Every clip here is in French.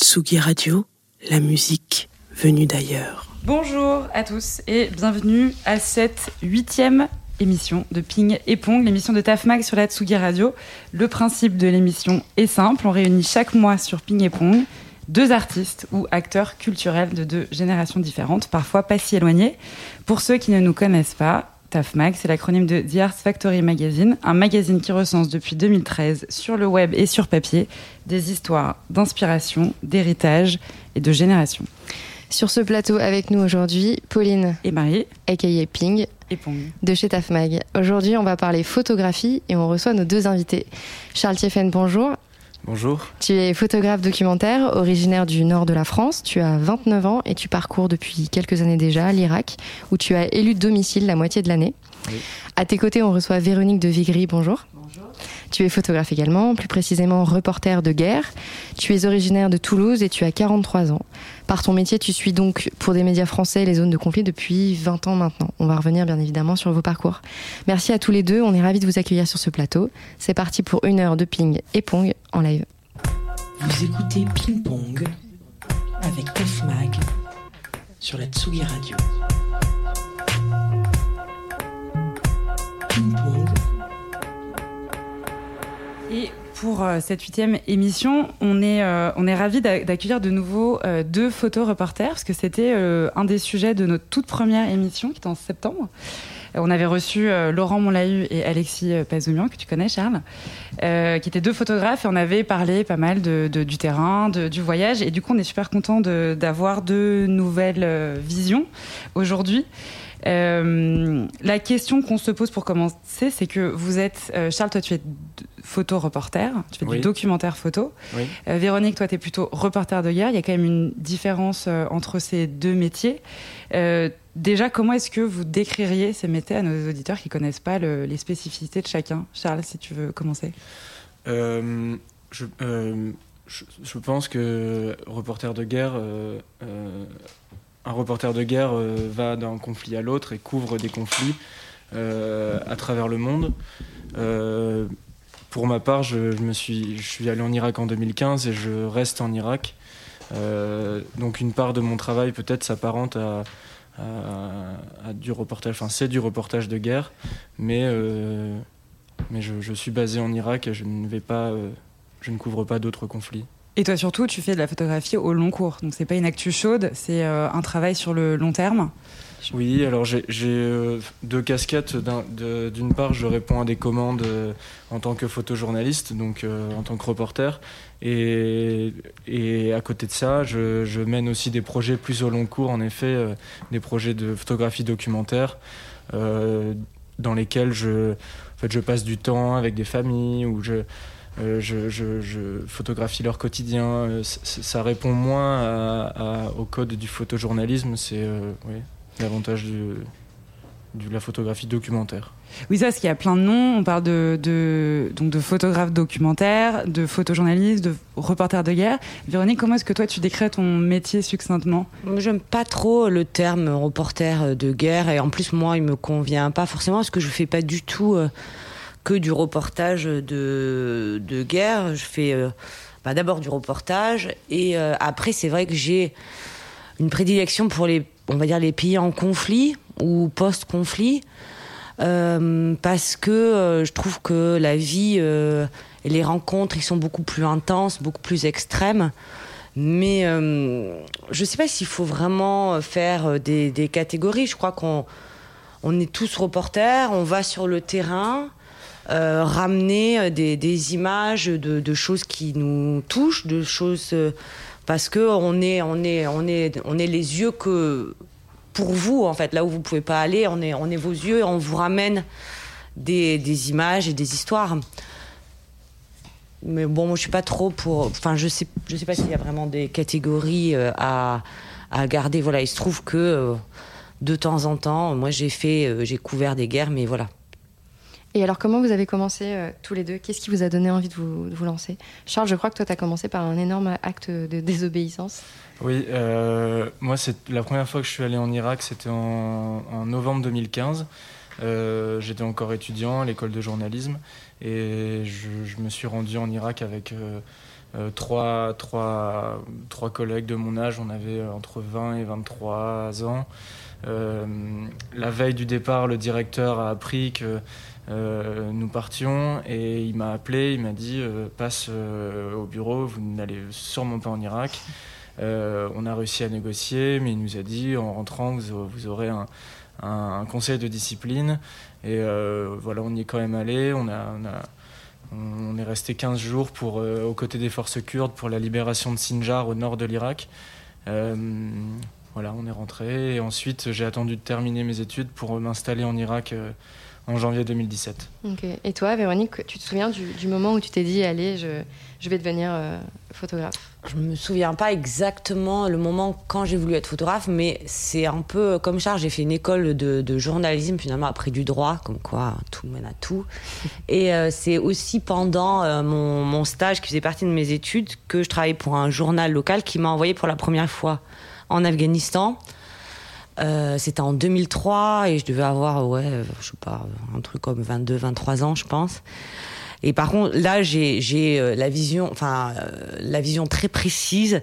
Tsugi Radio, la musique venue d'ailleurs. Bonjour à tous et bienvenue à cette huitième émission de Ping et Pong, l'émission de Tafmag sur la Tsugi Radio. Le principe de l'émission est simple, on réunit chaque mois sur Ping et Pong deux artistes ou acteurs culturels de deux générations différentes, parfois pas si éloignées. Pour ceux qui ne nous connaissent pas, TAFMAG, c'est l'acronyme de The Arts Factory Magazine, un magazine qui recense depuis 2013 sur le web et sur papier des histoires d'inspiration, d'héritage et de génération. Sur ce plateau avec nous aujourd'hui, Pauline et Marie, aka Ping, et Pong. de chez TAFMAG. Aujourd'hui, on va parler photographie et on reçoit nos deux invités. Charles Tiefen, bonjour. Bonjour. Tu es photographe documentaire, originaire du nord de la France. Tu as 29 ans et tu parcours depuis quelques années déjà l'Irak, où tu as élu domicile la moitié de l'année. Oui. À tes côtés, on reçoit Véronique de Vigry. Bonjour. Tu es photographe également, plus précisément reporter de guerre. Tu es originaire de Toulouse et tu as 43 ans. Par ton métier, tu suis donc pour des médias français les zones de conflit depuis 20 ans maintenant. On va revenir bien évidemment sur vos parcours. Merci à tous les deux, on est ravis de vous accueillir sur ce plateau. C'est parti pour une heure de ping et pong en live. Vous écoutez Ping Pong avec Tafmag sur la Tsugi Radio. Et pour euh, cette huitième émission, on est, euh, on est ravis d'a- d'accueillir de nouveau euh, deux photoreporters, parce que c'était euh, un des sujets de notre toute première émission, qui était en septembre. Euh, On avait reçu Laurent Monlahu et Alexis Pazoumian, que tu connais, Charles, qui étaient deux photographes, et on avait parlé pas mal de, de- du terrain, de- du voyage, et du coup, on est super content d'avoir deux nouvelles visions aujourd'hui. Euh, la question qu'on se pose pour commencer, c'est que vous êtes, euh, Charles, toi tu es photo-reporter, tu fais Oui. du documentaire photo. Oui. Euh, Véronique, toi tu es plutôt reporter de guerre. Il y a quand même une différence entre ces deux métiers. Déjà, comment est-ce que vous décririez ces métiers à nos auditeurs qui connaissent pas le- les spécificités de chacun? Charles, si tu veux commencer. Je, pense que reporter de guerre, un reporter de guerre euh, va d'un conflit à l'autre et couvre des conflits euh, à travers le monde. Euh, pour ma part, je, suis, allé en Irak en 2015 et je reste en Irak. Donc une part de mon travail peut-être s'apparente à, du reportage, enfin c'est du reportage de guerre, mais je, suis basé en Irak et je ne vais pas, je ne couvre pas d'autres conflits. Et toi surtout, tu fais de la photographie au long cours. Donc c'est pas une actu chaude, c'est euh, un travail sur le long terme. Oui, alors j'ai euh, deux casquettes. D'une part, je réponds à des commandes euh, en tant que photojournaliste, donc en tant que reporter. Et, à côté de ça, je, je mène aussi des projets plus au long cours, en effet, des projets de photographie documentaire, dans lesquels je, en fait, je passe du temps avec des familles, où je, je, je- je photographie leur quotidien. Euh, Ça répond moins à- à- au code du photojournalisme, c'est euh, oui, du- de la photographie documentaire. Oui, ça, parce qu'il y a plein de noms. On parle de, de, donc de photographe documentaire, de photojournaliste, de reporter de guerre. Véronique, comment est-ce que toi, tu décris ton métier succinctement? Moi, J'aime pas trop le terme reporter de guerre et en plus moi il me convient pas forcément parce que je fais pas du tout euh, que du reportage de, de guerre. Je fais euh, bah, d'abord du reportage et euh, après c'est vrai que j'ai une prédilection pour les on va dire les pays en conflit ou post-conflit euh, parce que je trouve que la vie et les rencontres ils sont beaucoup plus intenses, beaucoup plus extrêmes. Mais je sais pas s'il faut vraiment faire des, des catégories. Je crois qu'on on est tous reporters, on va sur le terrain, euh, ramener euh, des, images de, choses qui nous touchent, de choses euh, parce que on est on est on est on est les yeux que pour vous en fait là où vous pouvez pas aller, on est on est vos yeux et on vous ramène des, images et des histoires. Mais bon, moi, je suis pas trop pour. Enfin, je sais, je sais pas s'il y a vraiment des catégories à, à garder. Voilà, il se trouve que de temps en temps, moi, j'ai fait, j'ai couvert des guerres, mais voilà. Et alors, comment vous avez commencé euh, tous les deux? Qu'est-ce qui vous a donné envie de vous, lancer? Charles, je crois que toi, tu as commencé par un énorme acte de désobéissance. Oui, euh, moi, c'est la première fois que je suis allé en Irak, c'était en, novembre 2015. Euh, J'étais encore étudiant à l'école de journalisme et je, je me suis rendu en Irak avec, trois, trois, trois collègues de mon âge, on avait entre 20 et 23 ans. la veille du départ, le directeur a appris que nous partions et il m'a appelé, il m'a dit passe au bureau, vous n'allez sûrement pas en Irak. on a réussi à négocier, mais il nous a dit en rentrant, vous, vous aurez un, conseil de discipline. Et euh, voilà, on y est quand même allé. On, est resté 15 jours pour, euh, aux côtés des forces kurdes pour la libération de Sinjar au nord de l'Irak. Euh, voilà, on est rentré. Et ensuite, j'ai attendu de terminer mes études pour m'installer en Irak en janvier 2017. Et toi, Véronique, tu te souviens du, moment où tu t'es dit, allez, je, je vais devenir photographe? Je me souviens pas exactement le moment quand j'ai voulu être photographe, mais c'est un peu comme Charles. J'ai fait une école de, journalisme, finalement, après du droit, comme quoi tout mène à tout. Et euh, c'est aussi pendant euh, mon, stage, qui faisait partie de mes études, que je travaillais pour un journal local qui m'a envoyé pour la première fois en Afghanistan. Euh, c'était en 2003 et je devais avoir, ouais, je sais pas, un truc comme 22, 23 ans, je pense. Et par contre, là, j'ai euh, la vision, enfin, euh, la vision très précise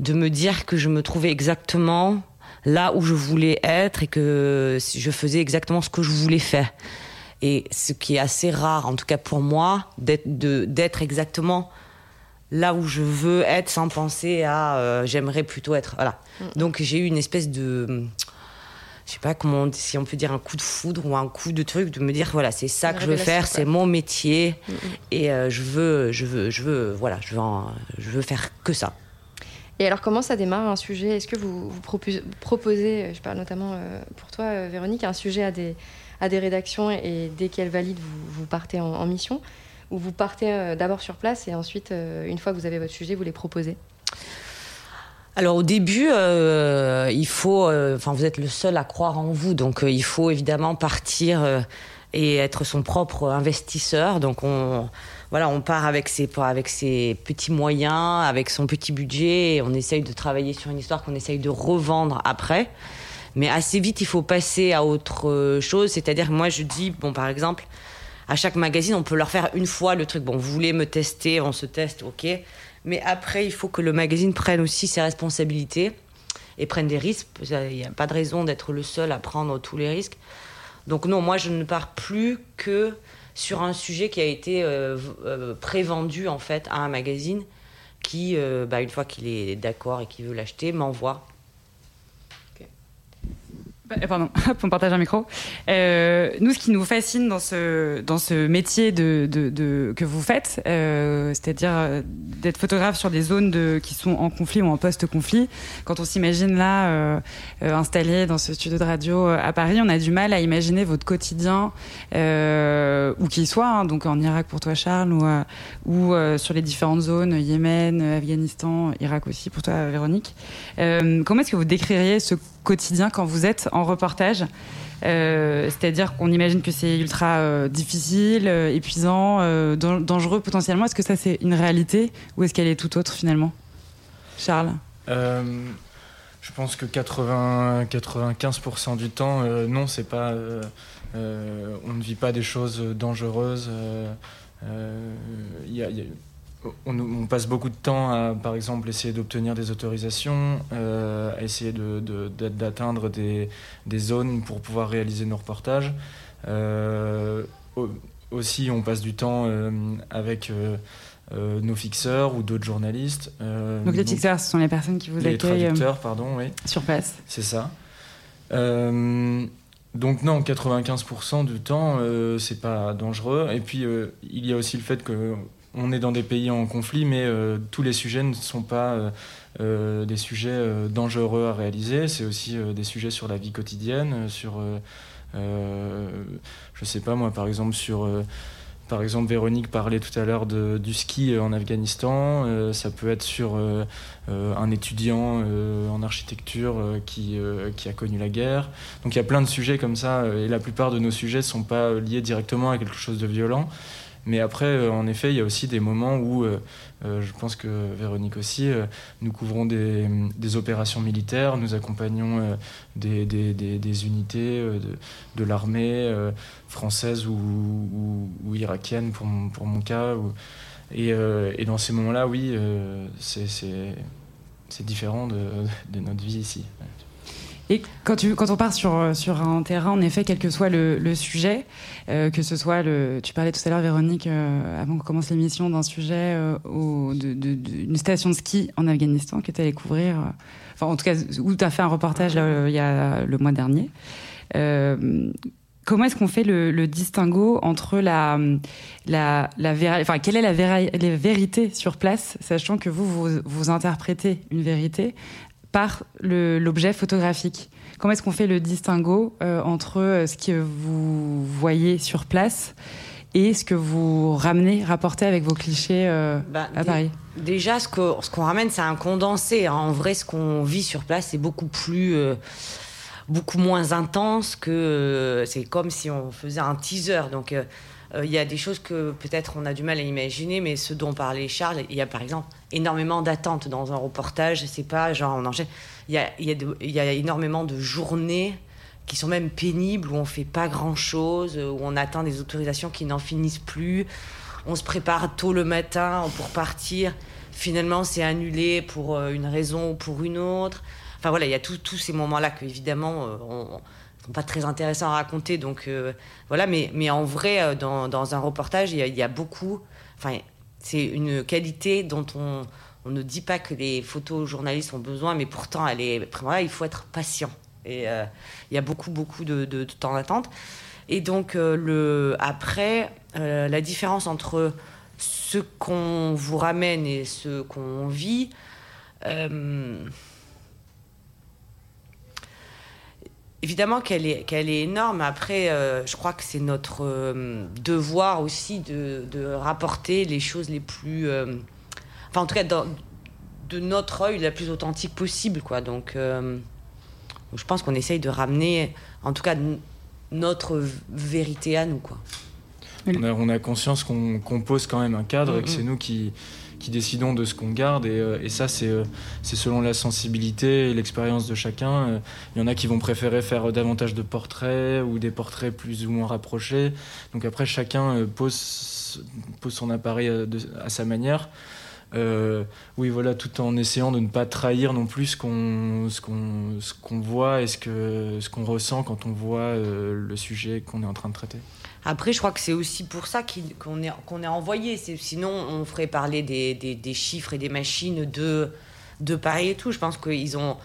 de me dire que je me trouvais exactement là où je voulais être et que je faisais exactement ce que je voulais faire. Et ce qui est assez rare, en tout cas pour moi, d'être exactement là où je veux être sans penser à euh, j'aimerais plutôt être. Voilà. Mm. Donc j'ai eu une espèce de je sais pas comment si on peut dire un coup de foudre ou un coup de truc de me dire voilà c'est ça que je veux faire c'est mon métier mm, mm. et euh, je veux je veux je veux voilà je veux je veux faire que ça. Et alors comment ça démarre un sujet? Est-ce que vous, vous proposez, je parle notamment euh, pour toi euh, Véronique un sujet à des à des rédactions et dès qu'elles valident vous, vous partez en, en, mission? Ou vous partez d'abord sur place et ensuite une fois que vous avez votre sujet vous les proposez? Alors au début, euh, il faut, euh, enfin vous êtes le seul à croire en vous, donc euh, il faut évidemment partir et être son propre investisseur. Donc on, voilà, on part avec ses, avec ses petits moyens, avec son petit budget, et on essaye de travailler sur une histoire qu'on essaye de revendre après. Mais assez vite, il faut passer à autre chose. C'est-à-dire, moi, je dis, bon, par exemple, à chaque magazine, on peut leur faire une fois le truc. Bon, vous voulez me tester, on se teste, ok. Mais après, il faut que le magazine prenne aussi ses responsabilités et prenne des risques. Il n'y a pas de raison d'être le seul à prendre tous les risques. Donc non, moi, je ne pars plus que sur un sujet qui a été euh, euh, prévendu en fait à un magazine qui, euh, bah, une fois qu'il est d'accord et qu'il veut l'acheter, m'envoie pardon, on partage un micro. Euh, nous, ce qui nous fascine dans ce, dans ce métier que vous faites, euh, c'est-à-dire euh, d'être photographe sur des zones qui sont en conflit ou en post-conflit, quand on s'imagine là euh, installé dans ce studio de radio à Paris, on a du mal à imaginer votre quotidien, où qu'il soit, hein, donc en Irak pour toi Charles, ou sur les différentes zones, Yémen, Afghanistan, Irak aussi pour toi Véronique. comment est-ce que vous décririez ce quotidien quand vous êtes en reportage. Euh, c'est-à-dire qu'on imagine que c'est ultra euh, difficile, euh, épuisant, dangereux potentiellement. Est-ce que ça c'est une réalité ou est-ce qu'elle est tout autre finalement? Charles? Je pense que 80, 95% du temps, non, c'est pas. on ne vit pas des choses dangereuses. Y a on, passe beaucoup de temps à, par exemple, essayer d'obtenir des autorisations, euh, à essayer d'atteindre des, zones pour pouvoir réaliser nos reportages. Euh, aussi, on passe du temps euh, avec nos fixeurs ou d'autres journalistes. donc les fixeurs, ce sont les personnes qui vous les accueillent traducteurs, pardon, oui. sur place. C'est ça. donc non, 95% du temps, c'est pas dangereux. Et puis, il y a aussi le fait que on est dans des pays en conflit, mais euh, tous les sujets ne sont pas euh, euh, des sujets dangereux à réaliser. C'est aussi des sujets sur la vie quotidienne, sur, je sais pas moi, par exemple sur par exemple, Véronique parlait tout à l'heure du ski en Afghanistan. ça peut être sur un étudiant en architecture qui, qui a connu la guerre. Donc il y a plein de sujets comme ça. Et la plupart de nos sujets ne sont pas liés directement à quelque chose de violent. Mais après, euh, en effet, il y a aussi des moments où, euh, euh, je pense que Véronique aussi, nous couvrons des, opérations militaires, nous accompagnons des, unités de, l'armée française ou, irakienne pour mon, pour mon cas. Et, dans ces moments-là, oui, c'est différent de, notre vie ici. Et quand, on part sur, sur un terrain, en effet, quel que soit le, sujet, euh, que ce soit le. Tu parlais tout à l'heure, Véronique, euh, avant qu'on commence l'émission, d'un sujet euh, d'une station de ski en Afghanistan que tu allais couvrir, enfin, en tout cas, où tu as fait un reportage il y a le mois dernier. Comment est-ce qu'on fait le, distinguo entre la, la, la enfin, quelle est la, la, vérité sur place, sachant que vous, vous interprétez une vérité par l'objet photographique. Comment est-ce qu'on fait le distinguo euh, entre euh, ce que vous voyez sur place et ce que vous ramenez, rapportez avec vos clichés euh, bah, à Paris? Déjà, ce qu'on ce ramène, c'est un condensé. Hein. En vrai, ce qu'on vit sur place, c'est beaucoup plus, beaucoup moins intense que. c'est comme si on faisait un teaser. Donc, il y a des choses que peut-être on a du mal à imaginer, mais ce dont parlait Charles, il y a par exemple énormément d'attentes dans un reportage. C'est pas genre on enchaîne. Il y a, énormément de journées qui sont même pénibles, où on fait pas grand-chose, où on attend des autorisations qui n'en finissent plus. On se prépare tôt le matin pour partir. Finalement, c'est annulé pour euh, une raison ou pour une autre. Enfin voilà, il y a tous ces moments-là que évidemment euh, sont pas très intéressants à raconter. Donc euh, voilà, mais, mais en vrai, dans, dans un reportage, il y, a, beaucoup. Enfin, c'est une qualité dont on, on, ne dit pas que les photojournalistes ont besoin, mais pourtant, elle est, il faut être patient. Et euh, il y a beaucoup, beaucoup de, temps d'attente. Et donc, euh, le, après, euh, la différence entre ce qu'on vous ramène et ce qu'on vit, évidemment qu'elle est, qu'elle est énorme. Après, euh, je crois que c'est notre euh, devoir aussi de, de, rapporter les choses les plus. Euh, enfin, en tout cas, de notre œil, la plus authentique possible. Quoi. Donc, je pense qu'on essaye de ramener, en tout cas, notre vérité à nous. Quoi. On, a, on a conscience qu'on pose quand même un cadre et que c'est nous qui qui décidons de ce qu'on garde. Et, euh, ça, euh, c'est selon la sensibilité et l'expérience de chacun. Euh, il y en a qui vont préférer faire davantage de portraits ou des portraits plus ou moins rapprochés. Donc après, chacun pose, pose son appareil à, sa manière. oui, voilà, tout en essayant de ne pas trahir non plus ce qu'on voit et ce qu'on ce qu'on ressent quand on voit le sujet qu'on est en train de traiter. Après, je crois que c'est aussi pour ça qu'on est, qu'on est envoyé. Sinon, on ferait parler des, des, chiffres et des machines de, de Paris et tout. Je pense qu'ils ont,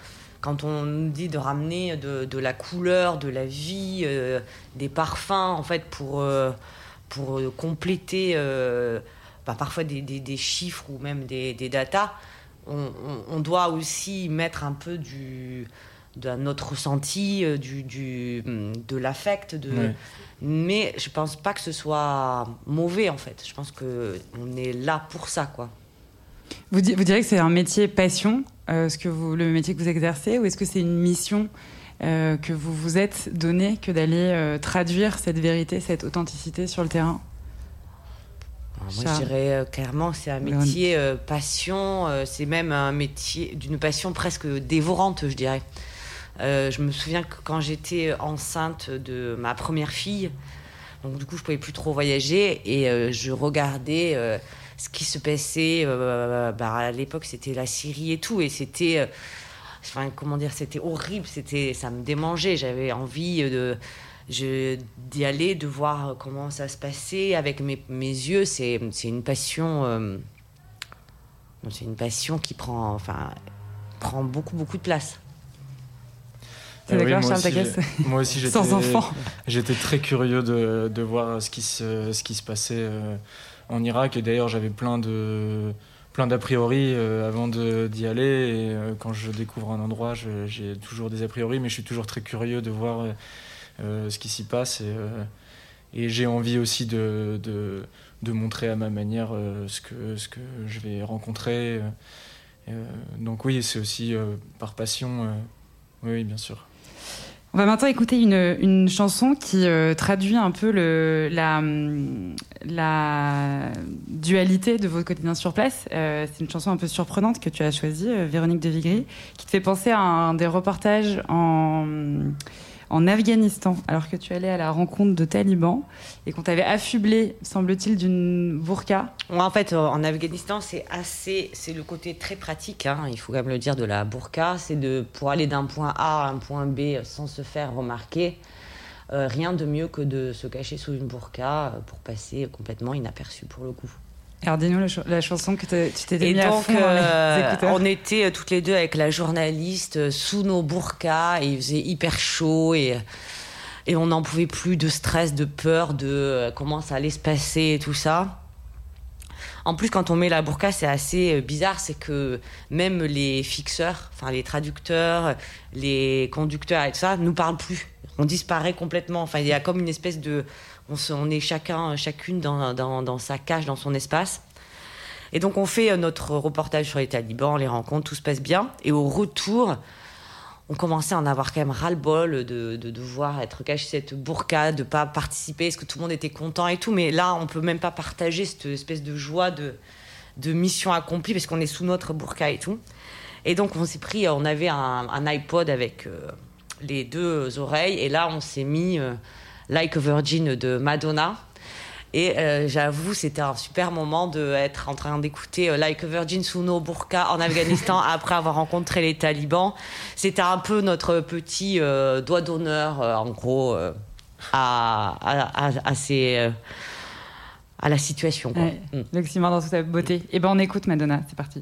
quand on nous dit de ramener de, la couleur, de la vie, euh, des parfums, en fait, pour, euh, pour compléter euh, bah, parfois des, des, chiffres ou même des, datas, on, on, doit aussi mettre un peu du de notre ressenti, du, du, de l'affect, de, mais je pense pas que ce soit mauvais en fait. Je pense que on est là pour ça quoi. Vous, vous direz que c'est un métier passion, euh, ce que vous, le métier que vous exercez, ou est-ce que c'est une mission euh, que vous vous êtes donné que d'aller euh, traduire cette vérité, cette authenticité sur le terrain? Moi, je dirais clairement c'est un métier passion, c'est même un métier d'une passion presque dévorante, je dirais. Euh, je me souviens que quand j'étais enceinte de ma première fille, donc du coup je pouvais plus trop voyager et euh, je regardais euh, ce qui se passait. Bah, à l'époque c'était la Syrie et tout et c'était, comment dire, c'était horrible, c'était, ça me démangeait. J'avais envie d'y aller, de voir comment ça se passait avec mes, mes yeux. C'est, c'est une passion. c'est une passion qui prend, enfin, prend beaucoup beaucoup de place. C'est d'accord, Charles Moi aussi, j'étais, sans enfant. J'étais très curieux de, de, voir ce qui se, ce qui se passait euh, en Irak. Et d'ailleurs, j'avais plein de plein d'a priori euh, avant d'y aller. Et euh, quand je découvre un endroit, j'ai toujours des a priori, mais je suis toujours très curieux de voir ce qui s'y passe. Et, et j'ai envie aussi de, de, de, montrer à ma manière ce, que, ce que je vais rencontrer. donc oui, c'est aussi par passion. oui, bien sûr. On va maintenant écouter une, une chanson qui euh, traduit un peu le, la, dualité de votre quotidien sur place. Euh, c'est une chanson un peu surprenante que tu as choisie, euh, Véronique de Vigry, qui te fait penser à un des reportages en, en Afghanistan alors que tu allais à la rencontre de talibans et qu'on t'avait affublé, semble-t-il, d'une burqa. En fait, euh, en Afghanistan, c'est assez, c'est le côté très pratique. Hein, il faut quand même le dire de la burqa, c'est de pour aller d'un point A à un point B sans se faire remarquer. Euh, rien de mieux que de se cacher sous une burqa pour passer complètement inaperçu pour le coup. Alors dis-nous la, chanson que tu t'étais mis donc, à fond euh, On était euh, toutes les deux avec la journaliste euh, sous nos burkas et il faisait hyper chaud et, et on n'en pouvait plus de stress, de peur, de comment ça allait se passer et tout ça. En plus, quand on met la burqa, c'est assez bizarre, c'est que même les fixeurs, enfin les traducteurs, les conducteurs et tout ça, nous parlent plus. On disparaît complètement. Enfin, il y a comme une espèce de on, est chacun, chacune dans, sa cage, dans son espace. Et donc on fait euh, notre reportage sur les talibans, les rencontres, tout se passe bien. Et au retour, on commençait à en avoir quand même ras-le-bol de, devoir être caché cette burqa, de pas participer, est-ce que tout le monde était content et tout. Mais là, on peut même pas partager cette espèce de joie de, mission accomplie parce qu'on est sous notre burqa et tout. Et donc on s'est pris, on avait un, iPod avec euh, les deux oreilles et là on s'est mis... Euh, Like a Virgin de Madonna. Et euh, j'avoue, c'était un super moment d'être en train d'écouter euh, Like a Virgin sous nos burkas en Afghanistan après avoir rencontré les talibans. C'était un peu notre petit euh, doigt d'honneur, en gros, à, à, à, ces, à la situation. Quoi. Mm. dans toute sa beauté. Et eh ben on écoute Madonna, c'est parti.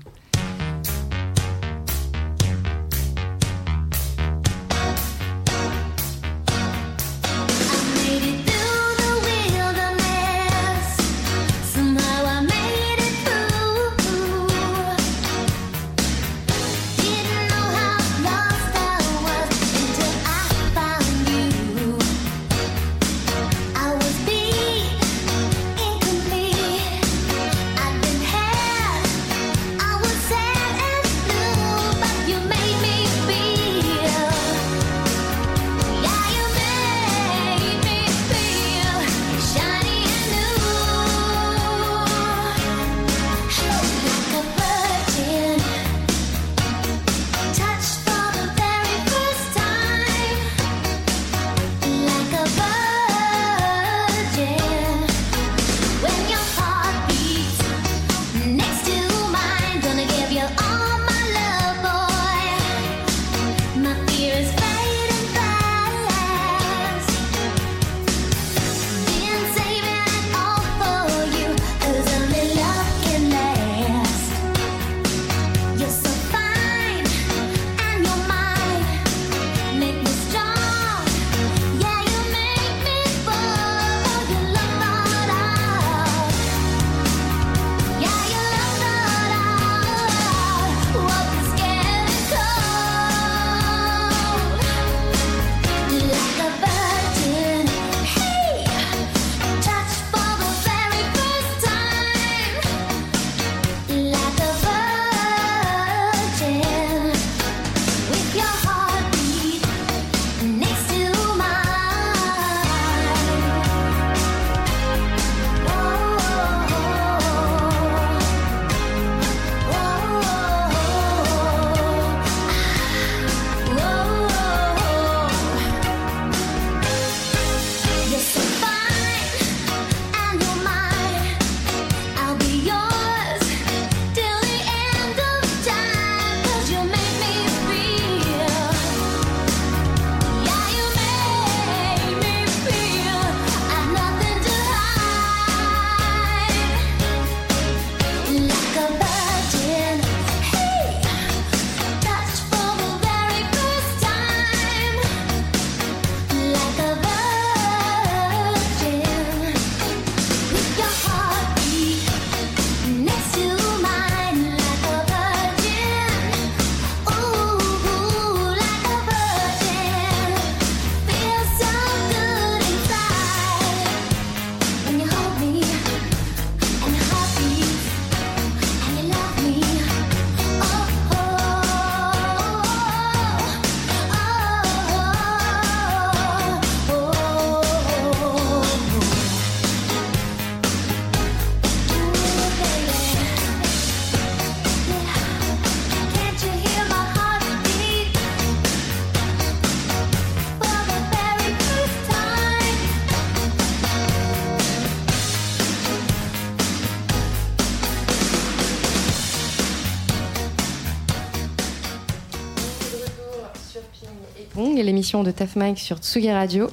De Taf Mike sur Tsugi Radio.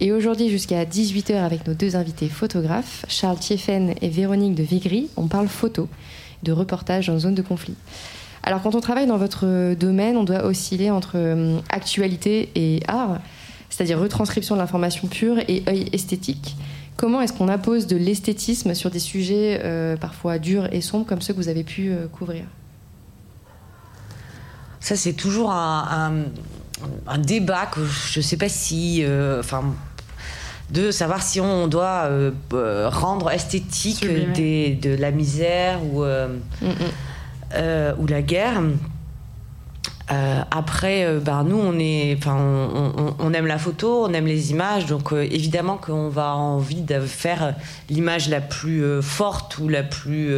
Et aujourd'hui, jusqu'à 18h, avec nos deux invités photographes, Charles Thieffen et Véronique de Vigry, on parle photo, de reportage en zone de conflit. Alors, quand on travaille dans votre domaine, on doit osciller entre hum, actualité et art, c'est-à-dire retranscription de l'information pure et œil esthétique. Comment est-ce qu'on appose de l'esthétisme sur des sujets euh, parfois durs et sombres comme ceux que vous avez pu euh, couvrir? Ça, c'est toujours un, débat que je ne sais pas si. euh, Enfin. de savoir si on doit euh, euh, rendre esthétique des- de la misère ou, euh, Mm, mm. euh, ou la guerre. Après, ben, nous, on, est, on, on- on aime la photo, on aime les images, donc évidemment qu'on va avoir envie de faire l'image la plus forte ou la plus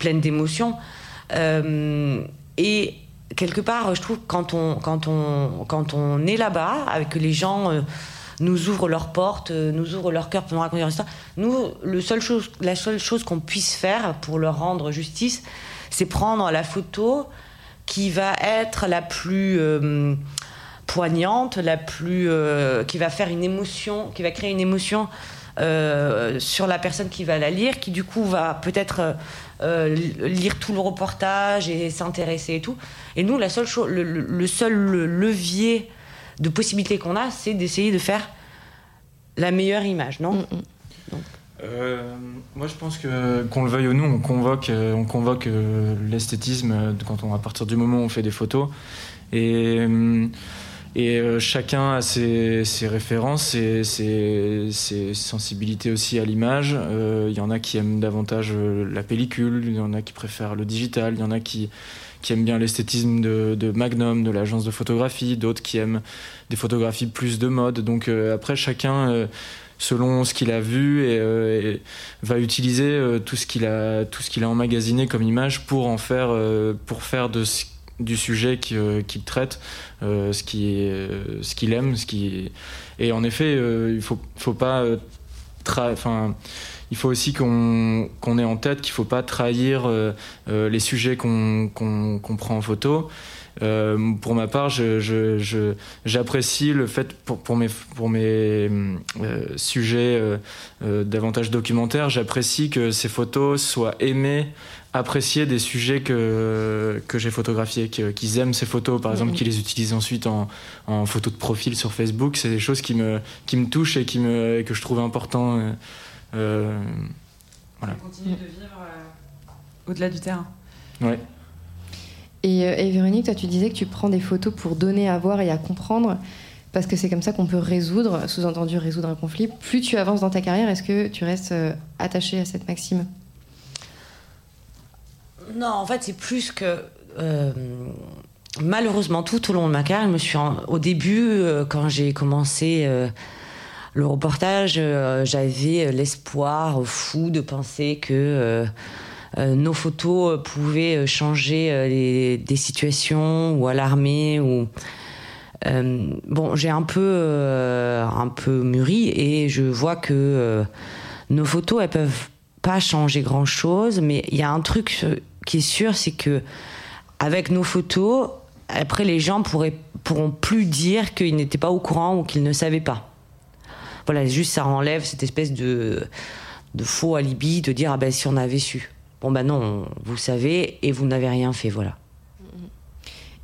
pleine d'émotions. Et quelque part, je trouve quand on, quand on, quand on est là-bas, avec les gens euh, nous ouvrent leurs portes, euh, nous ouvrent leur cœur pour nous raconter leur histoire, nous, le seul chose, la seule chose qu'on puisse faire pour leur rendre justice, c'est prendre la photo qui va être la plus euh, poignante, la plus, qui va faire une émotion, qui va créer une émotion sur la personne qui va la lire, qui du coup va peut-être euh, lire tout le reportage et s'intéresser et tout. Et nous, la seule chose, le, seul levier de possibilité qu'on a, c'est d'essayer de faire la meilleure image, non? Mm. Euh, moi, je pense que qu'on le veuille ou non, on convoque, euh, on convoque euh, l'esthétisme euh, quand on, à partir du moment où on fait des photos. Et, euh, et euh, chacun a ses, références, ses, ses- sensibilités aussi à l'image. Euh, Il y en a qui aiment davantage euh, la pellicule, il y en a qui préfèrent le digital, il y en a qui, aiment bien l'esthétisme de, Magnum, de l'agence de photographie, d'autres qui aiment des photographies plus de mode. Donc après, chacun... selon ce qu'il a vu va utiliser tout ce qu'il a tout ce qu'il a emmagasiné comme image pour en faire pour faire de ce- du sujet qui, euh, qu'il traite euh, ce qui est, euh, ce qu'il aime ce qui et en effet il faut faut pas enfin il faut aussi qu'on ait en tête qu'il faut pas trahir les sujets qu'on qu'on qu'on prend en photo. Pour ma part, je, je, je- j'apprécie le fait pour, pour mes, pour mes sujets davantage documentaires, j'apprécie que ces photos soient aimées, appréciées des sujets que, que j'ai photographiés, qu'ils aiment ces photos, par exemple, qu'ils les utilisent ensuite en, en photo de profil sur Facebook. C'est des choses qui me, qui me touchent et qui me, que je trouve important. euh, euh, Voilà. Continue de vivre euh, au-delà du terrain. ouais. Et, euh, et Véronique, toi, tu disais que tu prends des photos pour donner à voir et à comprendre, parce que c'est comme ça qu'on peut résoudre, sous-entendu résoudre un conflit. Plus tu avances dans ta carrière, est-ce que tu restes attaché à cette maxime? Non, en fait, c'est plus que. euh, malheureusement, tout au long de ma carrière, je me suis au début, euh, quand j'ai commencé euh, le reportage, j'avais l'espoir fou de penser que nos photos pouvaient changer des situations ou alarmer ou. Bon, j'ai un peu, un peu mûri et je vois que nos photos, elles peuvent pas changer grand chose, mais il y a un truc qui est sûr, c'est que avec nos photos, après les gens pourraient, pourront plus dire qu'ils n'étaient pas au courant ou qu'ils ne savaient pas. Voilà, juste ça enlève cette espèce de, faux alibi de dire ah ben si on avait su. Bon ben non, vous savez et vous n'avez rien fait, voilà.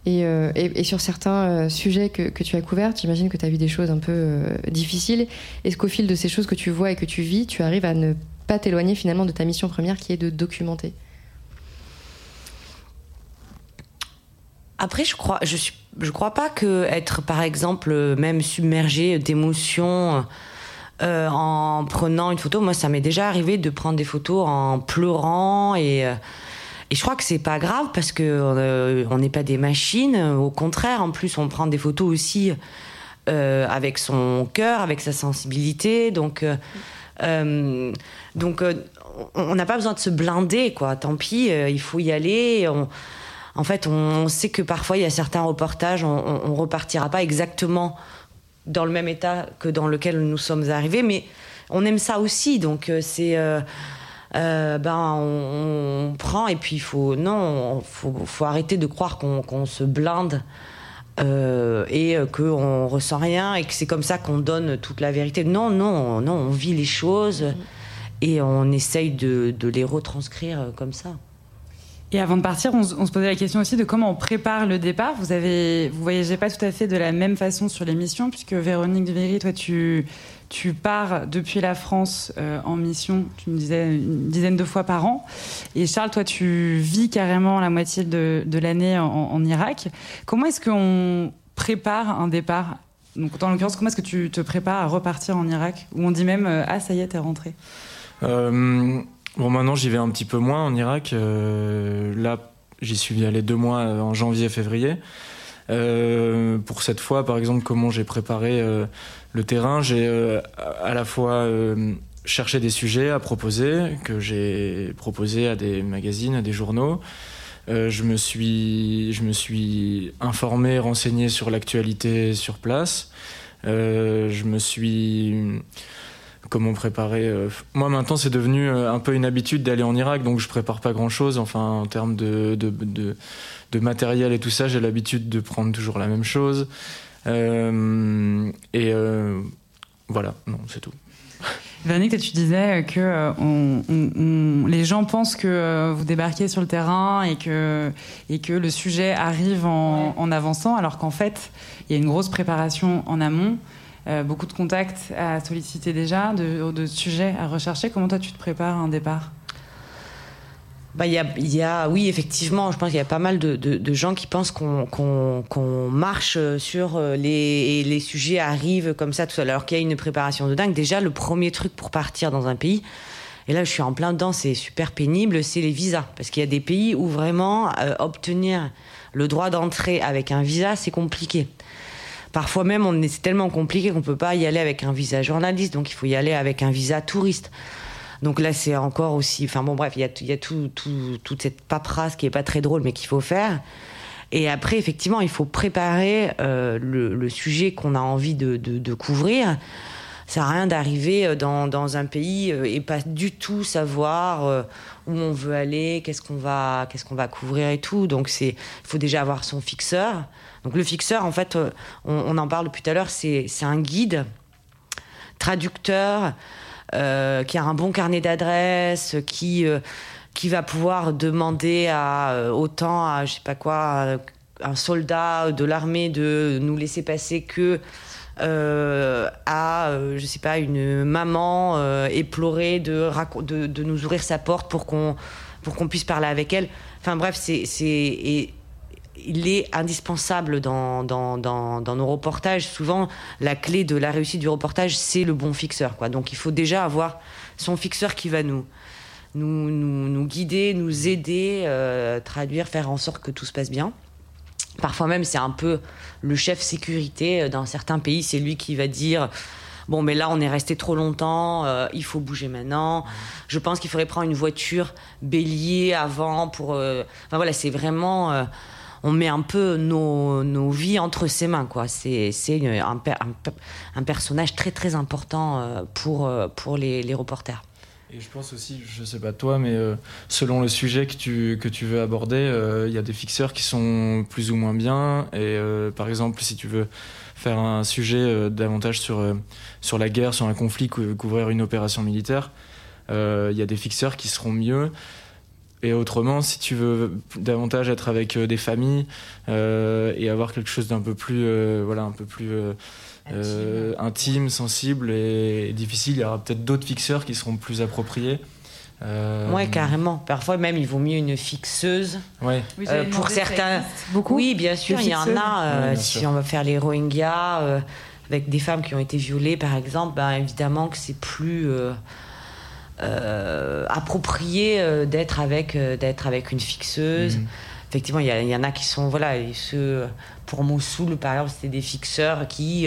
et, euh, et- et sur certains euh, sujets que, que tu as couverts, j'imagine que tu as vu des choses un peu euh, difficiles. Est-ce qu'au fil de ces choses que tu vois et que tu vis, tu arrives à ne pas t'éloigner finalement de ta mission première qui est de documenter? Après, je crois, je suis, je crois pas que être, par exemple, même submergé d'émotions euh, en prenant une photo. Moi, ça m'est déjà arrivé de prendre des photos en pleurant et euh, et je crois que c'est pas grave parce que euh, on n'est pas des machines. Au contraire, en plus, on prend des photos aussi avec son cœur, avec sa sensibilité. Donc, donc, on n'a pas besoin de se blinder, quoi. Tant pis, il faut y aller. En fait, on sait que parfois, il y a certains reportages, on, on, repartira pas exactement dans le même état que dans lequel nous sommes arrivés, mais on aime ça aussi. Donc, euh, c'est. euh, euh, ben, on, on prend et puis il faut. Non, faut, faut arrêter de croire qu'on se blinde euh, et qu'on ressent rien et que c'est comme ça qu'on donne toute la vérité. Non, non, non, on vit les choses et on essaye de, de les retranscrire comme ça. Et avant de partir, on, se posait la question aussi de comment on prépare le départ. Vous avez, vous voyagez pas tout à fait de la même façon sur l'émission, puisque Véronique Duvéry, toi, tu, pars depuis la France euh, en mission, tu me disais une dizaine de fois par an. Et Charles, toi, tu vis carrément la moitié de, l'année en, Irak. Comment est-ce qu'on prépare un départ? Donc, dans l'occurrence, comment est-ce que tu te prépares à repartir en Irak? Où on dit même, euh, ah, ça y est, t'es rentré euh... Bon, maintenant j'y vais un petit peu moins en Irak. Euh, là, j'y suis allé deux mois euh, en janvier-février. Euh, pour cette fois, par exemple, comment j'ai préparé le terrain, j'ai à la fois cherché des sujets à proposer, que j'ai proposé à des magazines, à des journaux. je, me suis, je me suis informé, renseigné sur l'actualité sur place. je me suis comment préparer. Euh, moi maintenant c'est devenu euh, un peu une habitude d'aller en Irak, donc je prépare pas grand chose. Enfin en termes de, de, matériel et tout ça, j'ai l'habitude de prendre toujours la même chose. Euh, et voilà, non c'est tout. Véronique, tu disais que les gens pensent que vous débarquez sur le terrain et que, et que le sujet arrive en, en avançant, alors qu'en fait, il y a une grosse préparation en amont. Euh, beaucoup de contacts à solliciter déjà, de, sujets à rechercher. Comment toi tu te prépares à un départ bah, y y a, oui, effectivement, je pense qu'il y a pas mal de, gens qui pensent qu'on marche sur euh, les, les sujets arrivent comme ça tout seul, alors qu'il y a une préparation de dingue. Déjà, le premier truc pour partir dans un pays, et là je suis en plein dedans, c'est super pénible, c'est les visas. Parce qu'il y a des pays où vraiment euh, obtenir le droit d'entrée avec un visa, c'est compliqué. Parfois même, on c'est tellement compliqué qu'on peut pas y aller avec un visa journaliste, donc il faut y aller avec un visa touriste. Donc là, c'est encore aussi. Enfin bon, bref, il y a, tout, tout, toute cette paperasse qui est pas très drôle, mais qu'il faut faire. Et après, effectivement, il faut préparer euh, le, sujet qu'on a envie de, de, de couvrir. Ça à rien d'arriver euh, dans, un pays euh, et pas du tout savoir où on veut aller, qu'est-ce qu'on va, qu'est-ce qu'on va couvrir et tout. Donc il faut déjà avoir son fixeur. Donc le fixeur, en fait, euh, on, en parle depuis tout à l'heure, c'est un guide, traducteur, euh, qui a un bon carnet d'adresses, qui, euh, qui va pouvoir demander à autant à, je sais pas quoi, un soldat de l'armée de nous laisser passer que à, je sais pas, une maman éplorée de, de, de, nous ouvrir sa porte pour qu'on pour qu'on puisse parler avec elle. Enfin bref, c'est il est indispensable dans, nos reportages. Souvent, la clé de la réussite du reportage, c'est le bon fixeur. Donc il faut déjà avoir son fixeur qui va nous, guider, nous aider, euh, traduire, faire en sorte que tout se passe bien. Parfois même, c'est un peu le chef sécurité. Dans certains pays, c'est lui qui va dire bon, mais là, on est resté trop longtemps, euh, il faut bouger maintenant. Je pense qu'il faudrait prendre une voiture bélier avant. Euh, enfin voilà, c'est vraiment. Euh, on met un peu nos, nos vies entre ses mains. quoi. C'est un, un, personnage très très important euh, pour, euh, pour les, les reporters. Et je pense aussi, je sais pas toi, mais euh, selon le sujet que tu, que tu veux aborder, il y a des fixeurs qui sont plus ou moins bien. Et par exemple, si tu veux faire un sujet davantage sur, sur la guerre, sur un conflit, couvrir une opération militaire, il y a des fixeurs qui seront mieux. Et autrement, si tu veux davantage être avec euh, des familles euh, et avoir quelque chose d'un peu plus, euh, voilà, un peu plus intime. intime. sensible et, difficile, il y aura peut-être d'autres fixeurs qui seront plus appropriés. Euh... Ouais, carrément. Parfois même, il vaut mieux une fixeuse. Ouais. pour certains, beaucoup. Oui, bien sûr, il y en a. si on va faire les Rohingyas avec des femmes qui ont été violées, par exemple, ben, évidemment que c'est plus euh, approprié euh, d'être avec, euh, d'être avec une fixeuse. Mhm. Effectivement, il y, en a qui sont, voilà, ceux, pour Mossoul, par exemple, c'était des fixeurs qui,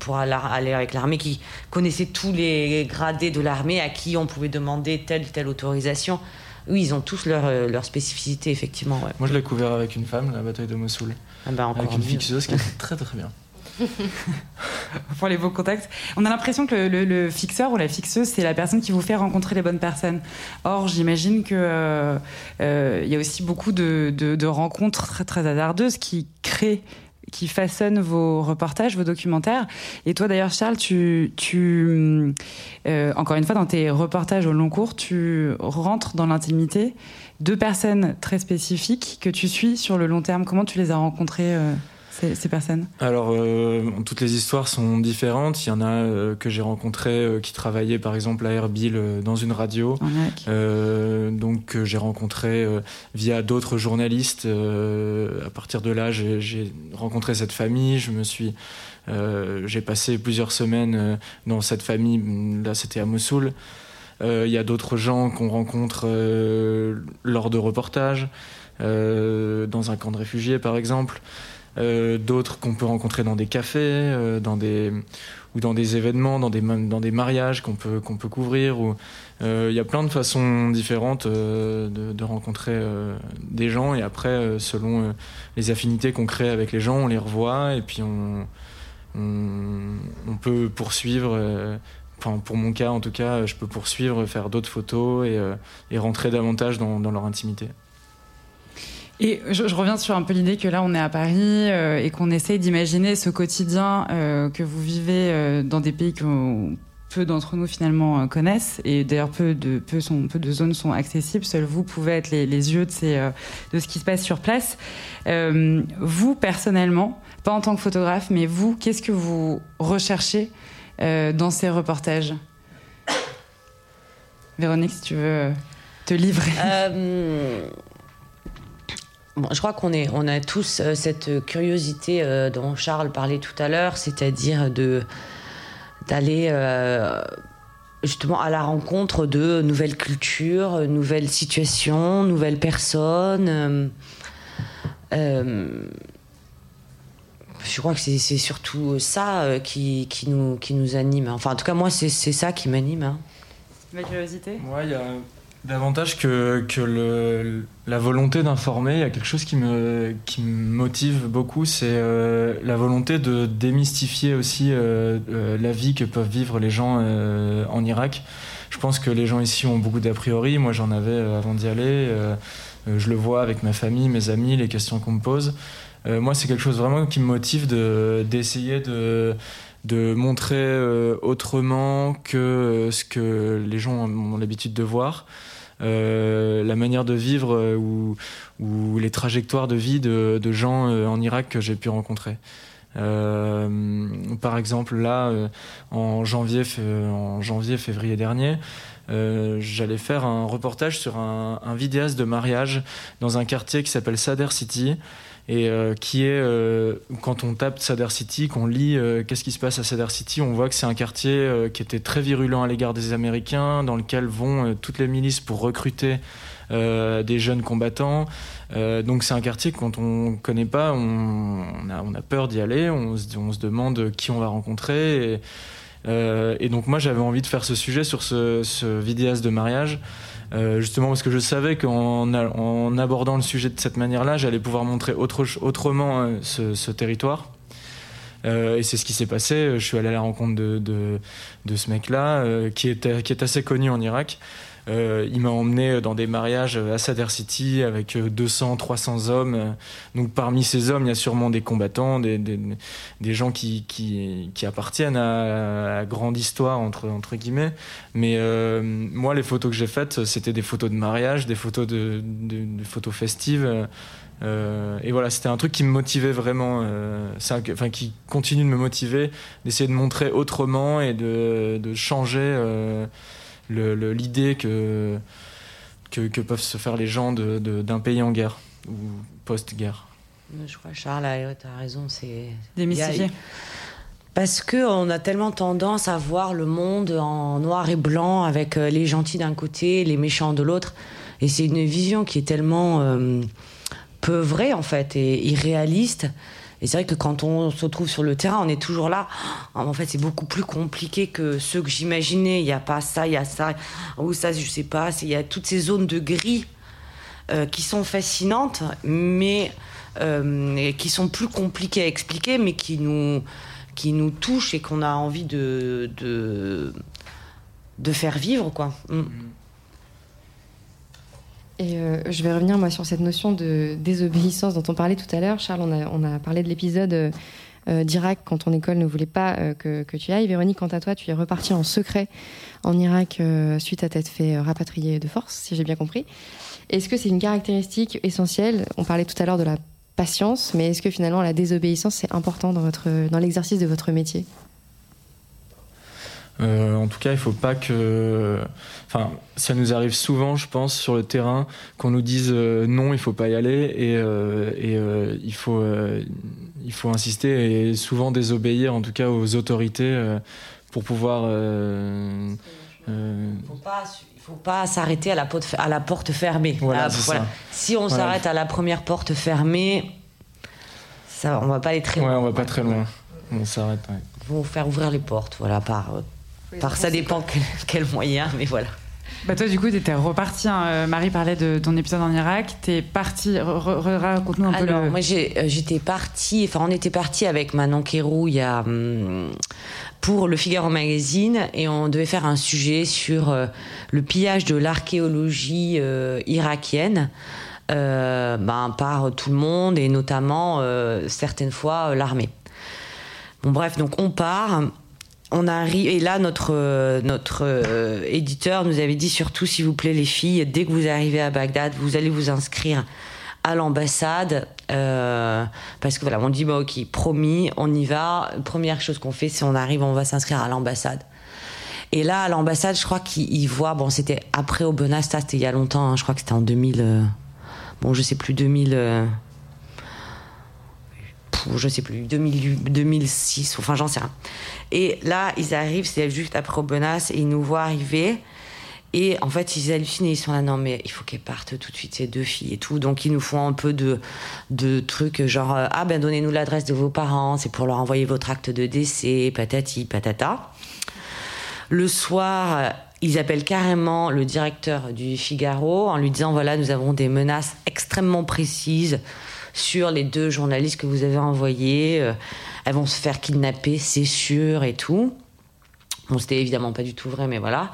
pour aller avec l'armée, qui connaissaient tous les gradés de l'armée, à qui on pouvait demander telle ou telle autorisation. Oui, ils ont tous leur, leur spécificité, effectivement. Moi, je l'ai couvert avec une femme, la bataille de Mossoul. Ah bah, avec une fixeuse qui était très très bien. pour les beaux contacts. On a l'impression que le, fixeur ou la fixeuse, c'est la personne qui vous fait rencontrer les bonnes personnes. Or, j'imagine qu'il euh, euh, y a aussi beaucoup de, rencontres très, hasardeuses qui créent qui façonne vos reportages, vos documentaires. Et toi d'ailleurs, Charles, tu, tu euh, encore une fois, dans tes reportages au long cours, tu rentres dans l'intimité de personnes très spécifiques que tu suis sur le long terme. Comment tu les as rencontrées euh, ces, personnes Alors, euh, toutes les histoires sont différentes. Il y en a euh, que j'ai rencontrées euh, qui travaillaient par exemple à Erbil dans une radio. donc, j'ai rencontré via d'autres journalistes. à partir de là, j'ai rencontré cette famille. Je me suis. j'ai passé plusieurs semaines dans cette famille. Là, c'était à Mossoul. Il y a d'autres gens qu'on rencontre lors de reportages, dans un camp de réfugiés par exemple. Euh, d'autres qu'on peut rencontrer dans des cafés, euh, dans des ou dans des événements, dans des dans des mariages qu'on peut qu'on peut couvrir. Ou euh, il y a plein de façons différentes de, de, rencontrer des gens et après selon les affinités qu'on crée avec les gens, on les revoit et puis on on, on peut poursuivre. Enfin, pour mon cas, en tout cas, je peux poursuivre, faire d'autres photos et, et rentrer davantage dans, dans leur intimité. Et je, reviens sur un peu l'idée que là, on est à Paris euh, et qu'on essaye d'imaginer ce quotidien euh, que vous vivez euh, dans des pays que peu d'entre nous finalement connaissent. Et d'ailleurs, peu de, peu, de zones sont accessibles. Seuls vous pouvez être les, yeux de ce qui se passe sur place. vous, personnellement, pas en tant que photographe, mais vous, qu'est-ce que vous recherchez dans ces reportages? Véronique, si tu veux te livrer je crois qu'on est, on a tous euh, cette curiosité euh, dont Charles parlait tout à l'heure, c'est-à-dire de d'aller euh, justement à la rencontre de nouvelles cultures, nouvelles situations, nouvelles personnes. je crois que c'est surtout ça qui, qui, nous, qui nous anime. Enfin, en tout cas, moi, c'est ça qui m'anime. Hein. La curiosité? Ouais, il y a Davantage que, la volonté d'informer, il y a quelque chose qui me, qui me motive beaucoup, c'est euh, la volonté de démystifier aussi euh, euh, la vie que peuvent vivre les gens en Irak. Je pense que les gens ici ont beaucoup d'a priori, moi j'en avais avant d'y aller, je le vois avec ma famille, mes amis, les questions qu'on me pose. Moi c'est quelque chose vraiment qui me motive d'essayer de de montrer autrement que ce que les gens ont l'habitude de voir. Euh, la manière de vivre euh, ou, ou, les trajectoires de vie de, de gens euh, en Irak que j'ai pu rencontrer. Euh, par exemple, là, en janvier, en janvier, février dernier, euh, j'allais faire un reportage sur un, un, vidéaste de mariage dans un quartier qui s'appelle Sader City et euh, qui est, euh, quand on tape Sadr City, qu'on lit euh, qu'est-ce qui se passe à Sadr City, on voit que c'est un quartier qui était très virulent à l'égard des Américains, dans lequel vont toutes les milices pour recruter des jeunes combattants. donc c'est un quartier que quand on connaît pas, on, a, peur d'y aller, on se, demande qui on va rencontrer. Et donc moi j'avais envie de faire ce sujet sur ce, ce vidéaste de mariage. Euh, justement parce que je savais qu'en en abordant le sujet de cette manière-là, j'allais pouvoir montrer autre, autrement euh, ce, ce, territoire. Euh, et c'est ce qui s'est passé. Je suis allé à la rencontre de, de, de ce mec-là, euh, qui, qui est assez connu en Irak. Euh, il m'a emmené dans des mariages à Sadr City avec 200, 300 hommes. Donc parmi ces hommes, il y a sûrement des combattants, des, gens qui, appartiennent à la grande histoire, entre, guillemets. Mais euh, moi, les photos que j'ai faites, c'était des photos de mariage, des photos, de, photos festives. Euh, et voilà, c'était un truc qui me motivait vraiment, euh, enfin qui continue de me motiver, d'essayer de montrer autrement et de, changer euh, l'idée que, que, que, peuvent se faire les gens d'un de, de, pays en guerre ou post-guerre. Je crois, Charles, tu as raison, c'est. Démystifier. Parce qu'on a tellement tendance à voir le monde en noir et blanc, avec euh, les gentils d'un côté, les méchants de l'autre. Et c'est une vision qui est tellement euh, peu vraie, en fait, et irréaliste. Et c'est vrai que quand on se trouve sur le terrain, on est toujours là. Ah, en fait, c'est beaucoup plus compliqué que ce que j'imaginais. Il n'y a pas ça, il y a ça, ou ça, je sais pas. Il y a toutes ces zones de gris euh, qui sont fascinantes, mais euh, qui sont plus compliquées à expliquer, mais qui nous, qui nous touchent et qu'on a envie de, de, de faire vivre, quoi. Mm. Et euh, je vais revenir moi sur cette notion de désobéissance dont on parlait tout à l'heure. Charles, on a, parlé de l'épisode euh, euh, d'Irak quand ton école ne voulait pas euh, que, tu ailles. Véronique, quant à toi, tu es repartie en secret en Irak suite à t'être fait rapatrier de force, si j'ai bien compris. Est-ce que c'est une caractéristique essentielle? On parlait tout à l'heure de la patience, mais est-ce que finalement la désobéissance c'est important dans, dans l'exercice de votre métier? Euh, en tout cas, il faut pas que. Enfin, ça nous arrive souvent, je pense, sur le terrain, qu'on nous dise euh, non, il faut pas y aller, et, euh, et il faut il faut insister et souvent désobéir, en tout cas aux autorités, pour pouvoir. Il faut pas, faut pas s'arrêter à la porte, à la porte fermée. Voilà, Ah, voilà. Si on Voilà. s'arrête à la première porte fermée, ça, on va pas aller très ouais, loin. on va pas très loin. On s'arrête. ouais. Il faut faire ouvrir les portes, voilà, par, par ça dépend quel, quel moyen, mais voilà. Bah toi, du coup, t'étais reparti. hein, euh, Marie parlait de ton épisode en Irak. T'es parti. re- re- Raconte-nous un peu Alors, le. moi, euh, j'étais partie, enfin, on était parti avec Manon Kérou il y a, hum, pour le Figaro Magazine et on devait faire un sujet sur euh, le pillage de l'archéologie euh, irakienne. euh, ben, par tout le monde et notamment euh, certaines fois euh, l'armée. Bon bref, donc on part, on arrive et là notre euh, notre euh, éditeur nous avait dit surtout s'il vous plaît les filles, dès que vous arrivez à Bagdad, vous allez vous inscrire à l'ambassade euh, parce que voilà, on dit bah ok, promis, on y va. Première chose qu'on fait, c'est on arrive, on va s'inscrire à l'ambassade. Et là, à l'ambassade, je crois qu'ils ils voient, bon, c'était après Aubenas, ça c'était il y a longtemps, hein, je crois que c'était en 2000, euh, bon, je sais plus, 2000, euh, pff, je sais plus, 2008, 2006, enfin j'en sais rien. Et là, ils arrivent, c'est juste après Aubenas, et ils nous voient arriver. Et en fait, ils hallucinent ils sont là, non, mais il faut qu'elles partent tout de suite, ces deux filles et tout. Donc, ils nous font un peu de, de trucs genre, euh, ah ben, donnez-nous l'adresse de vos parents, c'est pour leur envoyer votre acte de décès, patati, patata. Le soir, euh, ils appellent carrément le directeur du Figaro en lui disant, voilà, nous avons des menaces extrêmement précises sur les deux journalistes que vous avez envoyés. Euh, Elles vont se faire kidnapper, c'est sûr, et tout. Bon, c'était évidemment pas du tout vrai, mais voilà.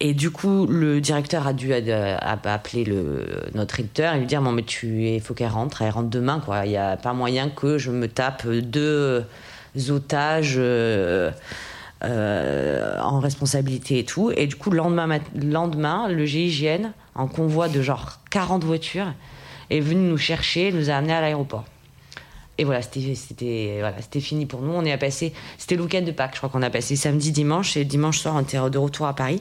Et du coup, le directeur a dû euh, appeler le, notre éditeur et lui dire Bon, mais tu il faut qu'elle rentre, elle rentre demain, quoi. Il n'y a pas moyen que je me tape deux otages euh, euh, en responsabilité et tout. Et du coup, le lendemain, lendemain, le GIGN, en convoi de genre 40 voitures, est venu nous chercher, nous a amenés à l'aéroport. Et voilà, c'était voilà, fini pour nous. On est à c'était le week-end de Pâques, je crois qu'on a passé samedi, dimanche, et dimanche soir on était de retour à Paris.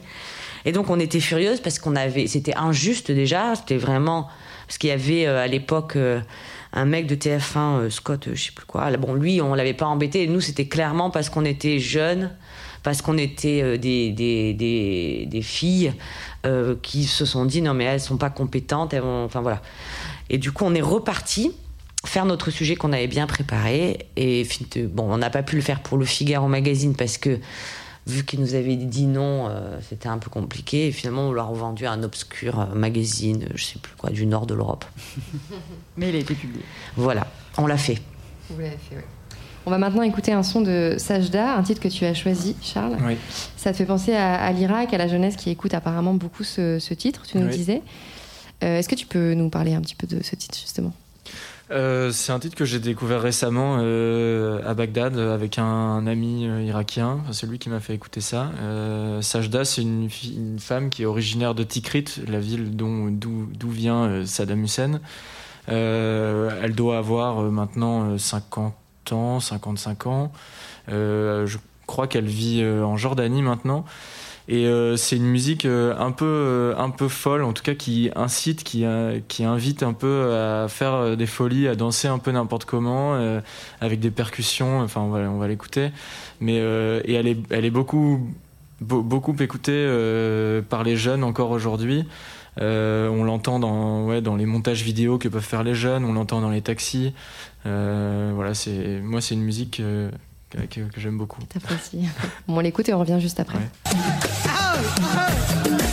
Et donc on était furieuse parce qu'on avait, c'était injuste déjà, c'était vraiment parce qu'il y avait euh, à l'époque euh, un mec de TF1, euh, Scott, je sais plus quoi. Bon, lui, on l'avait pas embêté. Et nous, c'était clairement parce qu'on était jeunes, parce qu'on était des, des, des, des filles qui se sont dit non mais elles sont pas compétentes, elles vont, enfin voilà. Et du coup, on est reparti faire notre sujet qu'on avait bien préparé. Et bon, on n'a pas pu le faire pour le Figaro Magazine parce que vu qu'ils nous avaient dit non, euh, c'était un peu compliqué. Et finalement, on leur a vendu un obscur euh, magazine, je sais plus quoi, du nord de l'Europe. Mais il a été publié. Voilà, on l'a fait. Vous l'avez fait, oui. On va maintenant écouter un son de Sajda, un titre que tu as choisi, Charles. Oui. Ça te fait penser à, à l'Irak, à la jeunesse qui écoute apparemment beaucoup ce, ce titre, tu nous Oui. disais. Euh, Est-ce que tu peux nous parler un petit peu de ce titre, justement? Euh, c'est un titre que j'ai découvert récemment euh, à Bagdad avec un, ami irakien, Enfin, c'est lui qui m'a fait écouter ça. Sajda, c'est une, une femme qui est originaire de Tikrit, la ville d'où vient Saddam Hussein. Elle doit avoir maintenant euh, 50 ans, 55 ans. Je crois qu'elle vit en Jordanie maintenant. Et euh, c'est une musique euh, un peu euh, un peu folle, en tout cas qui incite, qui qui invite un peu à faire des folies, à danser un peu n'importe comment, avec des percussions. Enfin, on va on va l'écouter. Mais et elle est elle est beaucoup beau- beaucoup écoutée par les jeunes encore aujourd'hui. Euh, on l'entend dans ouais dans les montages vidéo que peuvent faire les jeunes. On l'entend dans les taxis. Euh, voilà, c'est moi c'est une musique euh, que, que- que j'aime beaucoup. T'apprécies. Bon, on l'écoute et on revient juste après. Ouais. Hey.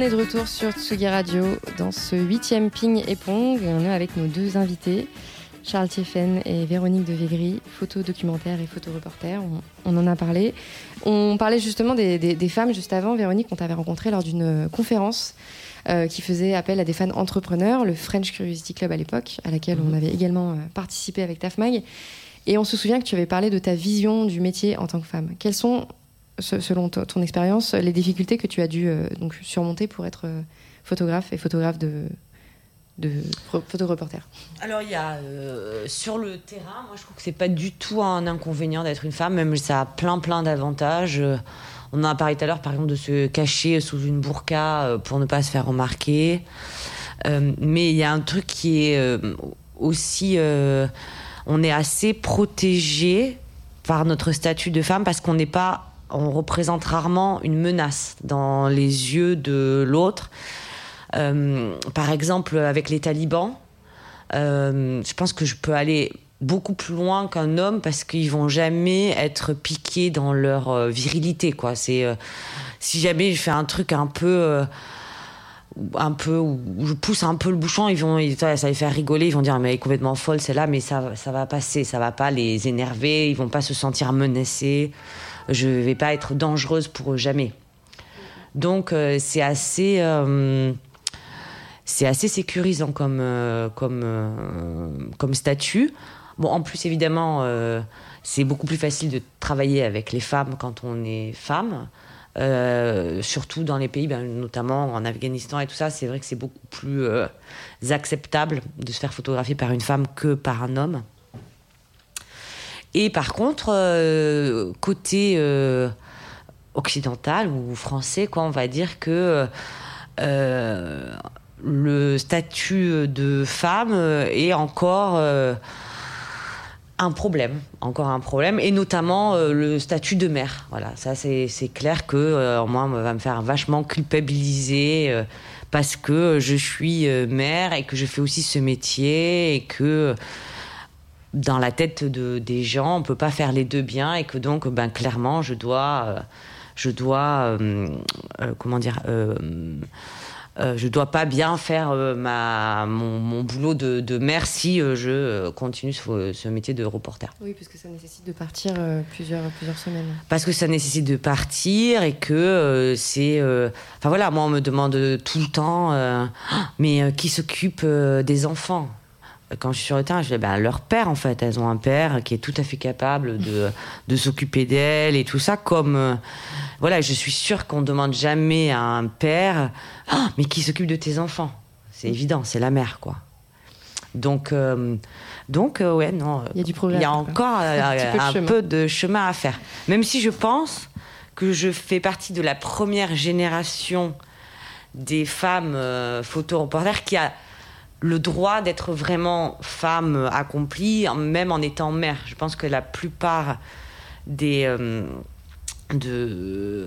De retour sur Tsugi Radio dans ce huitième ping et pong. On est avec nos deux invités, Charles Thieffen et Véronique de Végry, photo documentaire et photo reporter. On, en a parlé. On parlait justement des, femmes juste avant. Véronique, on t'avait rencontré lors d'une conférence euh, qui faisait appel à des fans entrepreneurs, le French Curiosity Club à l'époque, à laquelle on mhm. avait également euh, participé avec TAFMAG. Et on se souvient que tu avais parlé de ta vision du métier en tant que femme. Quelles sont selon ton expérience, les difficultés que tu as dû euh, donc, surmonter pour être euh, photographe et photographe de, photoreporter Alors il y a euh, sur le terrain, moi je trouve que c'est pas du tout un inconvénient d'être une femme, même ça a plein plein d'avantages. On en a parlé tout à l'heure par exemple de se cacher sous une burqa pour ne pas se faire remarquer. mais il y a un truc qui est aussi, on est assez protégé par notre statut de femme parce qu'on n'est pas on représente rarement une menace dans les yeux de l'autre. Euh, par exemple, avec les talibans, euh, je pense que je peux aller beaucoup plus loin qu'un homme parce qu'ils vont jamais être piqués dans leur euh, virilité. Quoi. Si jamais je fais un truc un peu un peu où je pousse un peu le bouchon, ils vont, ça les faire rigoler, ils vont dire mais elle est complètement folle celle-là, mais ça, ça va passer, ça va pas les énerver, ils vont pas se sentir menacés je ne vais pas être dangereuse pour eux jamais. Donc euh, c'est assez, euh, assez sécurisant comme, euh, comme, comme statut. Bon, en plus évidemment, c'est beaucoup plus facile de travailler avec les femmes quand on est femme. surtout dans les pays, ben, notamment en Afghanistan et tout ça, c'est vrai que c'est beaucoup plus acceptable de se faire photographier par une femme que par un homme. Et par contre, euh, côté euh, occidental ou français, quoi, on va dire que euh, le statut de femme est encore un problème, encore un problème, et notamment le statut de mère. Voilà, ça c'est clair que moi, on va me faire vachement culpabiliser parce que je suis mère et que je fais aussi ce métier et que dans la tête de, des gens, on peut pas faire les deux bien et que donc, ben, clairement, je dois, euh, je dois, euh, euh, comment dire, je dois pas bien faire ma, mon, boulot de, mère si je continue ce, métier de reporter. Oui, parce que ça nécessite de partir plusieurs, plusieurs semaines. Parce que ça nécessite de partir et que c'est. Enfin voilà, moi on me demande tout le temps, mais qui s'occupe des enfants? Quand je suis sur le terrain, je dis ben, leur père en fait, elles ont un père qui est tout à fait capable de, de s'occuper d'elles et tout ça. Comme euh, voilà, je suis sûre qu'on ne demande jamais à un père, ah, mais qui s'occupe de tes enfants? C'est évident, c'est la mère quoi. Donc euh, donc euh, ouais non, il y a du problème. Il y a encore un, peu de chemin à faire. Même si je pense que je fais partie de la première génération des femmes photo-reporters qui a le droit d'être vraiment femme accomplie, même en étant mère. Je pense que la plupart des, euh, de,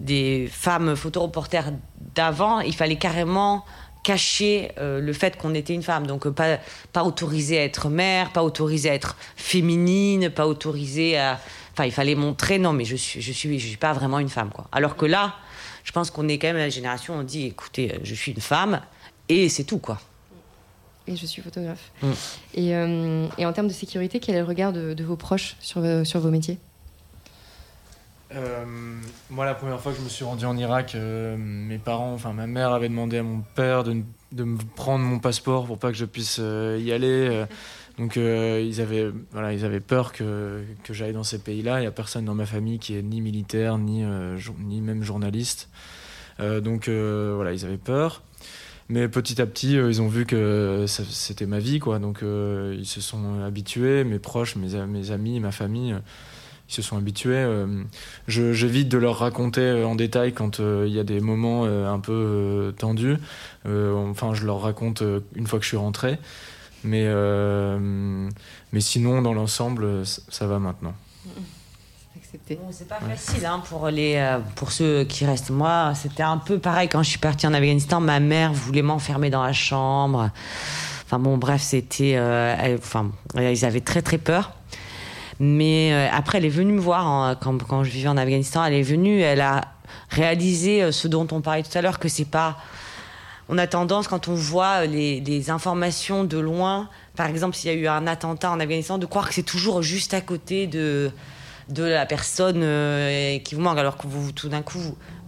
des femmes photoreporters d'avant, il fallait carrément cacher euh, le fait qu'on était une femme. Donc pas, pas autorisée à être mère, pas autorisée à être féminine, pas autorisée à... Enfin, il fallait montrer, non, mais je suis, je suis, je suis pas vraiment une femme, quoi. Alors que là, je pense qu'on est quand même la génération, on dit, écoutez, je suis une femme, et c'est tout, quoi. Et je suis photographe. Mm. Et, euh, et, en termes de sécurité, quel est le regard de, vos proches sur, sur vos métiers? Euh, moi, la première fois que je me suis rendu en Irak, euh, mes parents, enfin ma mère avait demandé à mon père de, de, me prendre mon passeport pour pas que je puisse y aller. donc ils avaient, voilà, ils avaient peur que, que j'aille dans ces pays-là. Il n'y a personne dans ma famille qui est ni militaire ni, ni même journaliste. donc voilà, ils avaient peur. Mais petit à petit, euh, ils ont vu que c'était ma vie, quoi. Donc euh, ils se sont habitués, mes proches, mes, amis, ma famille, euh, ils se sont habitués. J'évite de leur raconter en détail quand il y a des moments un peu tendus. enfin, je leur raconte une fois que je suis rentré. Mais, mais sinon, dans l'ensemble, ça va maintenant c'est pas facile hein, pour, les, euh, pour ceux qui restent. Moi, c'était un peu pareil quand je suis partie en Afghanistan. Ma mère voulait m'enfermer dans la chambre. Enfin bon, bref, c'était. Euh, enfin, ils avaient très très peur. Mais euh, après, elle est venue me voir quand, quand, je vivais en Afghanistan. Elle est venue, elle a réalisé ce dont on parlait tout à l'heure, que c'est pas. On a tendance, quand on voit les, les informations de loin, par exemple, s'il y a eu un attentat en Afghanistan, de croire que c'est toujours juste à côté de, de la personne euh, qui vous manque. Alors que vous, tout d'un coup,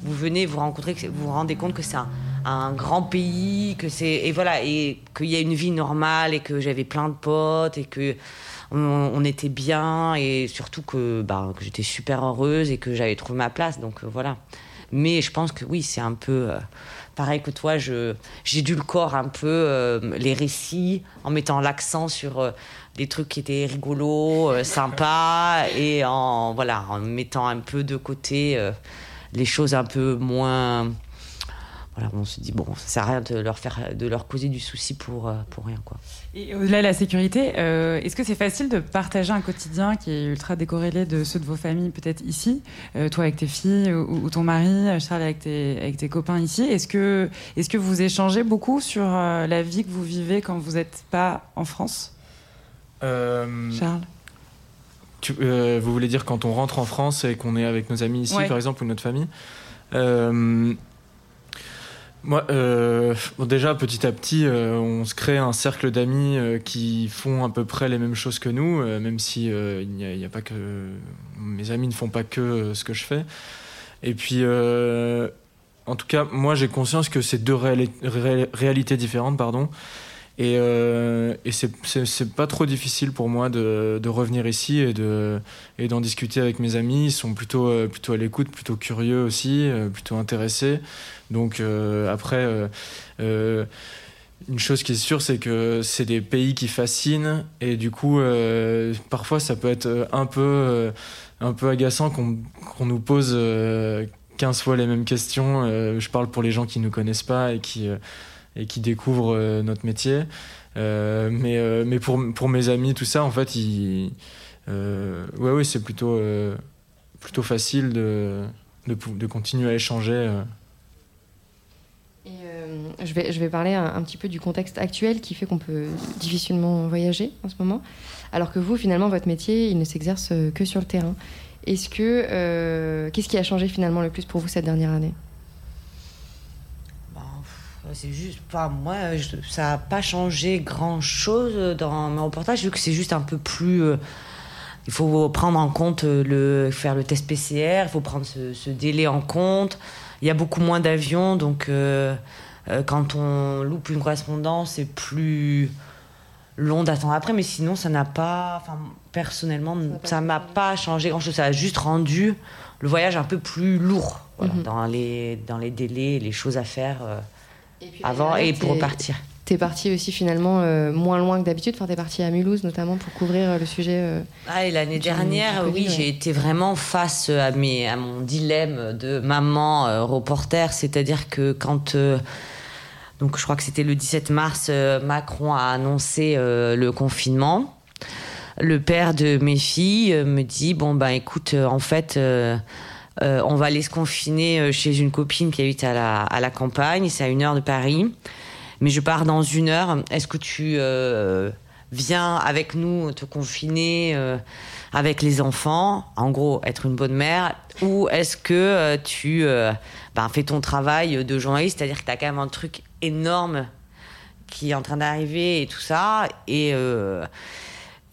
vous, venez, vous rencontrez, vous vous rendez compte que c'est un, grand pays, que c'est et voilà, et qu'il y a une vie normale et que j'avais plein de potes et que on, était bien et surtout que, bah, que j'étais super heureuse et que j'avais trouvé ma place. Donc euh, voilà. Mais je pense que oui, c'est un peu euh, pareil que toi. Je j'ai dû le corps un peu les récits en mettant l'accent sur des trucs qui étaient rigolos, euh, sympas, et en, voilà, en mettant un peu de côté euh, les choses un peu moins. Voilà, on se dit, bon, ça sert à rien de leur, faire, de leur causer du souci pour, euh, pour rien. Quoi. Et au-delà de la sécurité, est-ce que c'est facile de partager un quotidien qui est ultra décorrélé de ceux de vos familles, peut-être ici Toi avec tes filles ou, ton mari, Charles avec tes, avec tes copains ici? Est-ce que, est que vous échangez beaucoup sur la vie que vous vivez quand vous n'êtes pas en France? Charles euh, Vous voulez dire quand on rentre en France et qu'on est avec nos amis ici, par exemple, ou notre famille euh, moi, déjà petit à petit, on se crée un cercle d'amis qui font à peu près les mêmes choses que nous, même si il n'y a, pas que mes amis ne font pas que ce que je fais. Et puis, en tout cas, moi, j'ai conscience que c'est deux réalités différentes, pardon. Et, euh, et c'est pas trop difficile pour moi de, revenir ici et de et d'en discuter avec mes amis. Ils sont plutôt euh, à l'écoute, plutôt curieux aussi, euh, plutôt intéressés. Donc euh, après. une chose qui est sûre, c'est que c'est des pays qui fascinent et du coup, parfois, ça peut être un peu, un peu agaçant qu'on nous pose 15 fois les mêmes questions. je parle pour les gens qui ne nous connaissent pas et qui et qui découvrent euh, notre métier. Euh, mais euh, mais pour, pour mes amis, tout ça, en fait, ils, ouais, c'est plutôt, plutôt facile de, de, de, continuer à échanger. Je, vais, je vais parler un, petit peu du contexte actuel qui fait qu'on peut difficilement voyager en ce moment, alors que vous, finalement, votre métier, il ne s'exerce que sur le terrain. Est-ce que qu'est-ce qui a changé finalement le plus pour vous cette dernière année? C'est juste, pas moi, ça n'a pas changé grand-chose dans mon reportage, vu que c'est juste un peu plus. Euh, il faut prendre en compte le faire le test PCR, il faut prendre ce, délai en compte. Il y a beaucoup moins d'avions, donc euh, euh, quand on loupe une correspondance, c'est plus long d'attendre après. Mais sinon, ça n'a pas, enfin, personnellement, ça m'a pas changé grand-chose. Ça a juste rendu le voyage un peu plus lourd mhm. dans les dans les délais, les choses à faire avant et pour repartir. T'es parti aussi finalement euh, moins loin que d'habitude. Enfin, t'es parti à Mulhouse notamment pour couvrir euh, le sujet. Euh, ah, l'année dernière, oui, j'ai été vraiment face à, mes, à mon dilemme de maman reporter. C'est-à-dire que quand Donc je crois que c'était le 17 mars, Macron a annoncé le confinement. Le père de mes filles me dit bon ben écoute, en fait. On va aller se confiner chez une copine qui habite à la, à la campagne, c'est à une heure de Paris. Mais je pars dans une heure. Est-ce que tu viens avec nous te confiner euh, avec les enfants, en gros être une bonne mère, ou est-ce que euh, tu euh, ben, fais ton travail de journaliste, c'est-à-dire que tu as quand même un truc énorme qui est en train d'arriver et tout ça, et,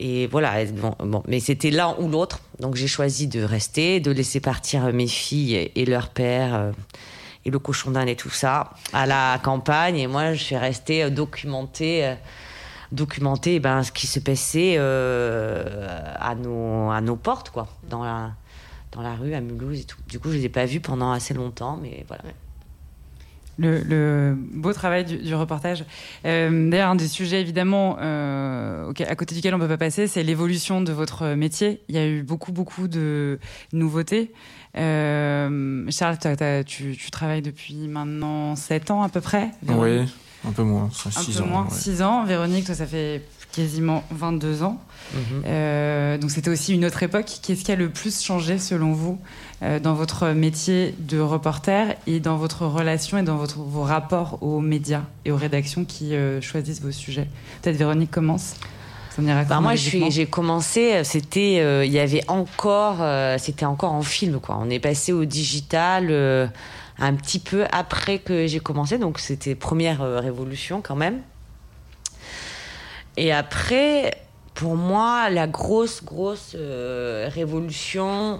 et voilà, bon, mais c'était l'un ou l'autre, donc j'ai choisi de rester, de laisser partir mes filles et leur père et le cochon d'Inde et tout ça à la campagne, et moi je suis restée documentée documenter ben, ce qui se passait euh, à, nos, à nos portes, quoi, dans la, dans la rue, à Mulhouse et tout. Du coup, je ne les ai pas vus pendant assez longtemps, mais voilà. Le, beau travail du, reportage. Euh, d'ailleurs, un des sujets évidemment euh, à côté duquel on ne peut pas passer, c'est l'évolution de votre métier. Il y a eu beaucoup, beaucoup de nouveautés. Charles, tu, tu, travailles depuis maintenant 7 ans à peu près. Oui, un peu moins, 6 ans. moins, 6 ans. Véronique, toi, ça fait quasiment 22 ans. Mhm. Euh, donc c'était aussi une autre époque. Qu'est-ce qui a le plus changé selon vous euh, dans votre métier de reporter et dans votre relation et dans votre, vos rapports aux médias et aux rédactions qui euh, choisissent vos sujets Peut-être Véronique commence. Bah moi, j'ai commencé, c'était, il y avait encore, c'était encore en film, quoi. On est passé au digital un petit peu après que j'ai commencé, donc c'était première euh, révolution quand même. Et après, pour moi, la grosse, grosse euh, révolution,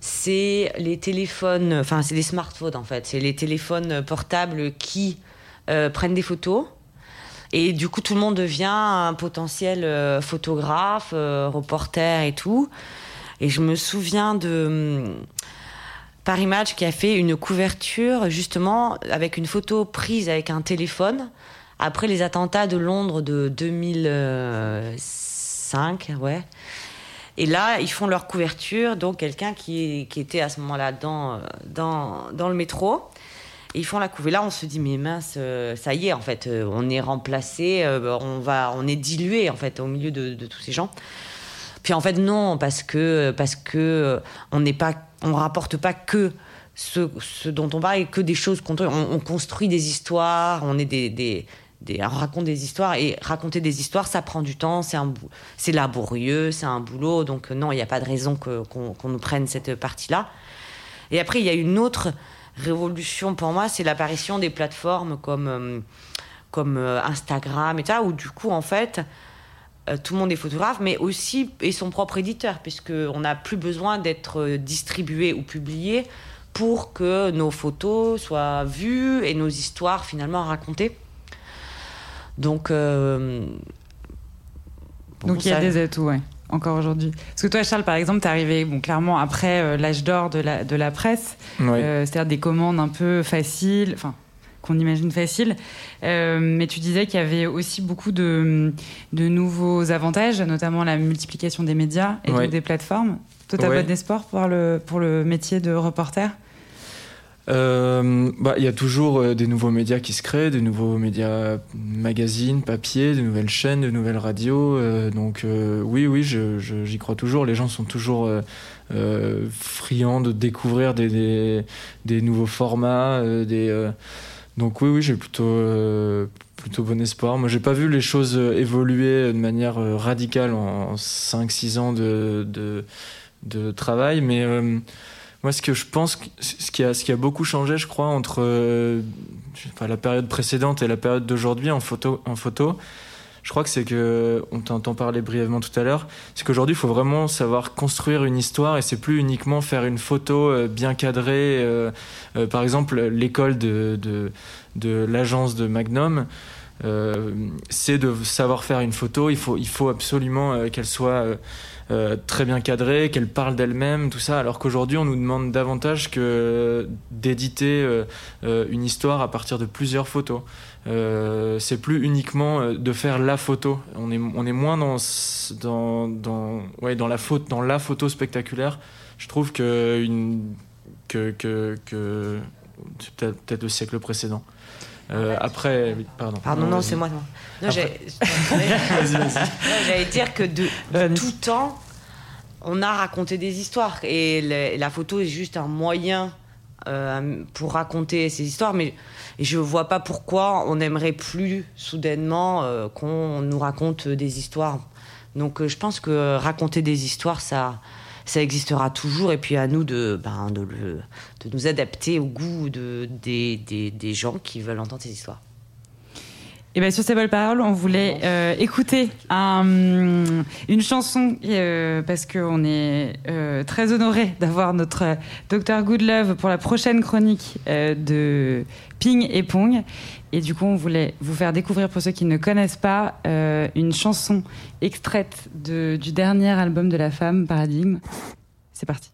c'est les téléphones, enfin c'est les smartphones en fait, c'est les téléphones portables qui euh, prennent des photos. Et du coup, tout le monde devient un potentiel photographe, reporter et tout. Et je me souviens de Paris Match qui a fait une couverture justement avec une photo prise avec un téléphone après les attentats de Londres de 2005, ouais. Et là, ils font leur couverture, donc quelqu'un qui, était à ce moment-là dans, dans, le métro. Et ils font la couverture. Là, on se dit, mais mince, euh, ça y est, en fait, euh, on est remplacé, euh, on, on est dilué, en fait, au milieu de, tous ces gens. Puis en fait, non, parce que, parce que on n'est pas on rapporte pas que ce, dont on parle, que des choses qu'on on, construit des histoires, on est des, on raconte des histoires et raconter des histoires, ça prend du temps, c'est c'est laborieux, c'est un boulot, donc non, il n'y a pas de raison qu'on, nous prenne cette partie-là. Et après, il y a une autre révolution pour moi, c'est l'apparition des plateformes comme euh, euh, Instagram et ça, où du coup, en fait, euh, tout le monde est photographe, mais aussi est son propre éditeur, puisqu'on n'a plus besoin d'être euh, distribué ou publié pour que nos photos soient vues et nos histoires finalement racontées. Donc, euh, donc il y a des atouts, ouais, encore aujourd'hui. Parce que toi, Charles, par exemple, tu es arrivé bon, clairement après l'âge d'or de la, de la presse, c'est-à-dire des commandes un peu faciles, enfin qu'on imagine facile. Euh, mais tu disais qu'il y avait aussi beaucoup de, de, nouveaux avantages, notamment la multiplication des médias et des plateformes. Toi, tu as bon espoir pour le, pour le métier de reporter? Euh, bah, il y a toujours euh, des nouveaux médias qui se créent, des nouveaux médias magazines, papier, de nouvelles chaînes, de nouvelles radios. donc oui, oui, j'y crois toujours. Les gens sont toujours friands de découvrir des, des, des nouveaux formats, des donc oui, oui, j'ai plutôt, euh, plutôt bon espoir. Moi, j'ai pas vu les choses euh, évoluer de manière euh, radicale en 5-6 ans de, de, travail, mais moi, ce que je pense, ce qui a, beaucoup changé, je crois, entre la période précédente et la période d'aujourd'hui en photo, en photo, je crois que c'est que, on t'entend parler brièvement tout à l'heure, c'est qu'aujourd'hui, il faut vraiment savoir construire une histoire et c'est plus uniquement faire une photo euh, bien cadrée. Euh, euh, par exemple, l'école de, l'agence de Magnum, c'est de savoir faire une photo. Il faut absolument qu'elle soit très bien cadrée, qu'elle parle d'elle-même, tout ça. Alors qu'aujourd'hui, on nous demande davantage que d'éditer une histoire à partir de plusieurs photos. Euh, c'est plus uniquement euh, de faire la photo. On est, on est moins dans, dans, dans, ouais, dans, la faute, dans la photo spectaculaire. Je trouve que, une, que, que, peut-être, peut-être le siècle précédent. Après, pardon. Pardon, non, c'est moi. Non, j'allais dire que de, tout temps, on a raconté des histoires et la photo est juste un moyen pour raconter ces histoires, mais je vois pas pourquoi on n'aimerait plus soudainement qu'on nous raconte des histoires. Donc je pense que raconter des histoires, ça, ça existera toujours. Et puis à nous de, ben, de, de nous adapter au goût de, des, des, des gens qui veulent entendre ces histoires. Et bien sur ces belles paroles, on voulait euh, écouter un, une chanson euh, parce qu'on est euh, très honoré d'avoir notre Dr Goodlove pour la prochaine chronique de Ping et Pong. Et du coup, on voulait vous faire découvrir, pour ceux qui ne connaissent pas, une chanson extraite de, du dernier album de la femme, Paradigme. C'est parti.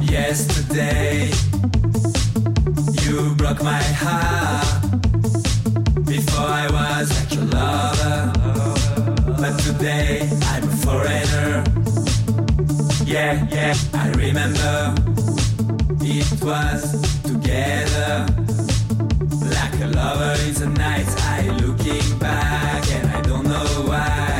Yesterday, you broke my heart. Before I was but today I'm a foreigner. Yeah, yeah, I remember it was together. Like a lover in the night, I looking back and I don't know why.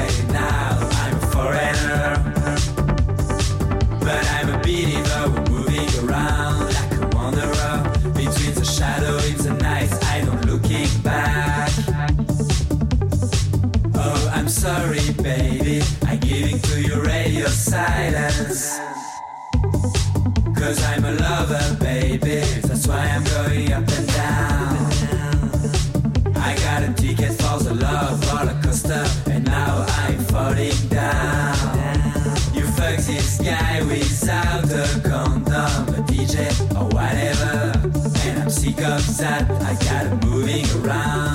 Silence. Cause I'm a lover, baby. That's why I'm going up and down. I got a ticket for the love roller coaster, and now I'm falling down. You fuck this guy without a condom, a DJ or whatever. And I'm sick of that. I got it moving around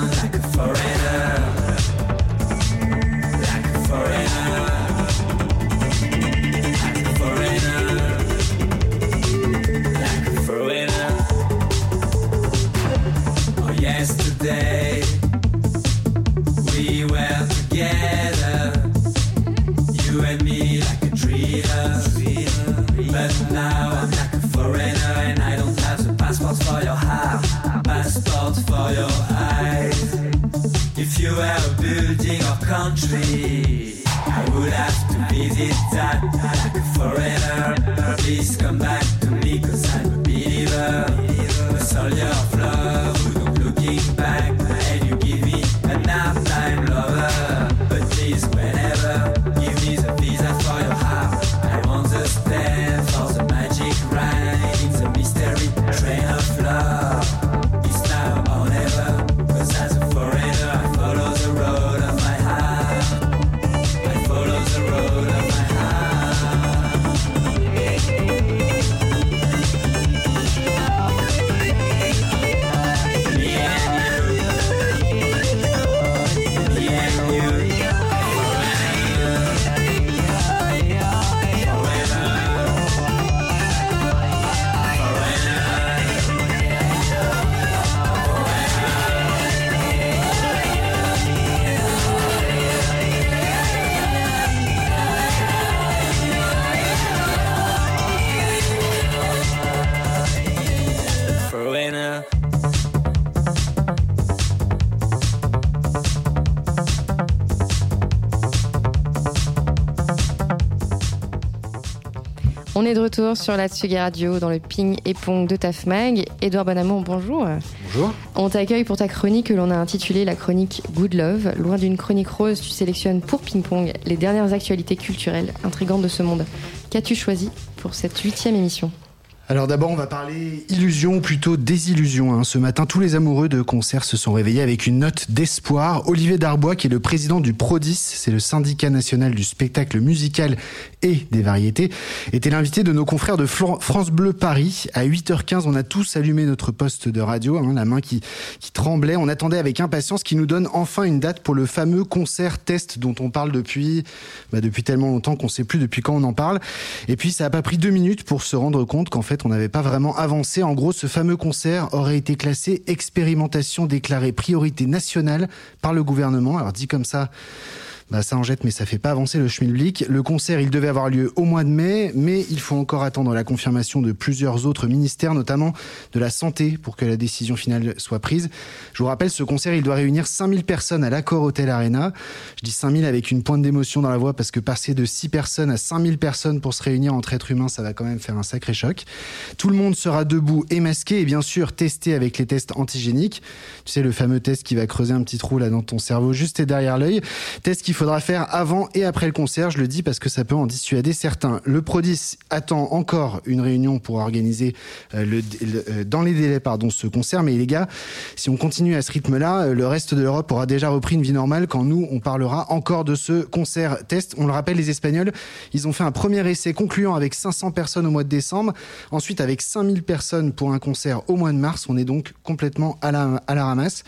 foreigner. Please come back est de retour sur la Tsugi Radio dans le ping et pong de Tafmag. Édouard Bonamour, bonjour. Bonjour. On t'accueille pour ta chronique que l'on a intitulée la chronique Good Love. Loin d'une chronique rose, tu sélectionnes pour ping pong les dernières actualités culturelles intrigantes de ce monde. Qu'as-tu choisi pour cette huitième émission? Alors d'abord, on va parler illusion ou plutôt désillusion. hein. Ce matin, tous les amoureux de concerts se sont réveillés avec une note d'espoir. Olivier Darbois, qui est le président du PRODIS, c'est le syndicat national du spectacle musical et des variétés, était l'invité de nos confrères de France Bleu Paris. À 8h15, on a tous allumé notre poste de radio, hein, la main qui, qui tremblait. On attendait avec impatience qu'il nous donne enfin une date pour le fameux concert test dont on parle depuis, bah, depuis tellement longtemps qu'on sait plus depuis quand on en parle. Et puis, ça a pas pris deux minutes pour se rendre compte qu'en fait, on n'avait pas vraiment avancé. En gros, ce fameux concert aurait été classé expérimentation déclarée priorité nationale par le gouvernement. Alors dit comme ça, bah, ça en jette, mais ça fait pas avancer le schmilblick. Le concert, il devait avoir lieu au mois de mai, mais il faut encore attendre la confirmation de plusieurs autres ministères, notamment de la santé, pour que la décision finale soit prise. Je vous rappelle, ce concert, il doit réunir 5000 personnes à l'accord Hotel Arena. Je dis 5000 avec une pointe d'émotion dans la voix, parce que passer de 6 personnes à 5000 personnes pour se réunir entre êtres humains, ça va quand même faire un sacré choc. Tout le monde sera debout et masqué, et bien sûr testé avec les tests antigéniques. Tu sais, le fameux test qui va creuser un petit trou là dans ton cerveau, juste derrière l'œil. Test qu'il faudra faire avant et après le concert. Je le dis parce que ça peut en dissuader certains. Le Prodis attend encore une réunion pour organiser euh, le, euh, dans les délais pardon ce concert. Mais les gars, si on continue à ce rythme-là, euh, le reste de l'Europe aura déjà repris une vie normale quand nous on parlera encore de ce concert test. On le rappelle, les Espagnols, ils ont fait un premier essai concluant avec 500 personnes au mois de décembre. Ensuite, avec 5000 personnes pour un concert au mois de mars. On est donc complètement à la ramasse.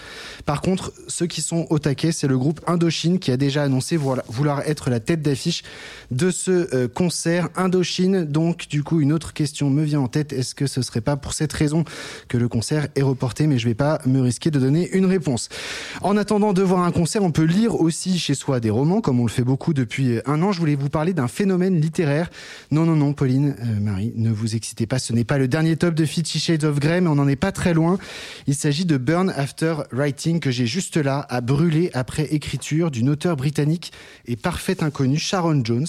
Par contre, ceux qui sont au taquet, c'est le groupe Indochine qui a déjà annoncé vouloir, être la tête d'affiche de ce euh, concert Indochine. Donc, du coup, une autre question me vient en tête. Est-ce que ce serait pas pour cette raison que le concert est reporté Mais je vais pas me risquer de donner une réponse. En attendant de voir un concert, on peut lire aussi chez soi des romans, comme on le fait beaucoup depuis un an. Je voulais vous parler d'un phénomène littéraire. Non, non, non, Pauline, euh, Marie, ne vous excitez pas. Ce n'est pas le dernier top de Fifty Shades of Grey, mais on n'en est pas très loin. Il s'agit de Burn After Writing que j'ai juste là à brûler après écriture d'une auteure britannique et parfaite inconnue, Sharon Jones.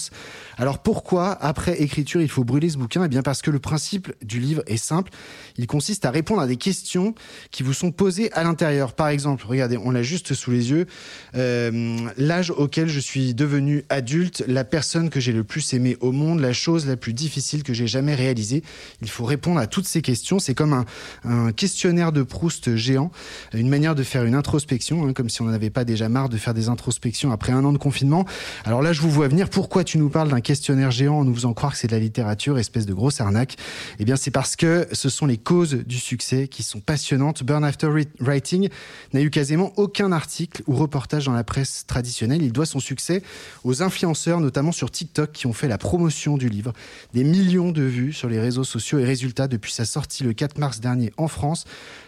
Alors pourquoi après écriture il faut brûler ce bouquin? Eh bien parce que le principe du livre est simple. Il consiste à répondre à des questions qui vous sont posées à l'intérieur. Par exemple, regardez, on l'a juste sous les yeux. Euh, L'âge auquel je suis devenu adulte, la personne que j'ai le plus aimée au monde, la chose la plus difficile que j'ai jamais réalisée. Il faut répondre à toutes ces questions. C'est comme un, questionnaire de Proust géant, une manière de faire une introspection, hein, comme si on n'avait pas déjà marre de faire des introspections après un an de confinement. Alors là, je vous vois venir. Pourquoi tu nous parles d'un questionnaire géant en nous faisant croire que c'est de la littérature, espèce de grosse arnaque? Eh bien, c'est parce que ce sont les causes du succès qui sont passionnantes. Burn After Writing n'a eu quasiment aucun article ou reportage dans la presse traditionnelle. Il doit son succès aux influenceurs, notamment sur TikTok, qui ont fait la promotion du livre. Des millions de vues sur les réseaux sociaux et résultats depuis sa sortie le 4 mars dernier en France.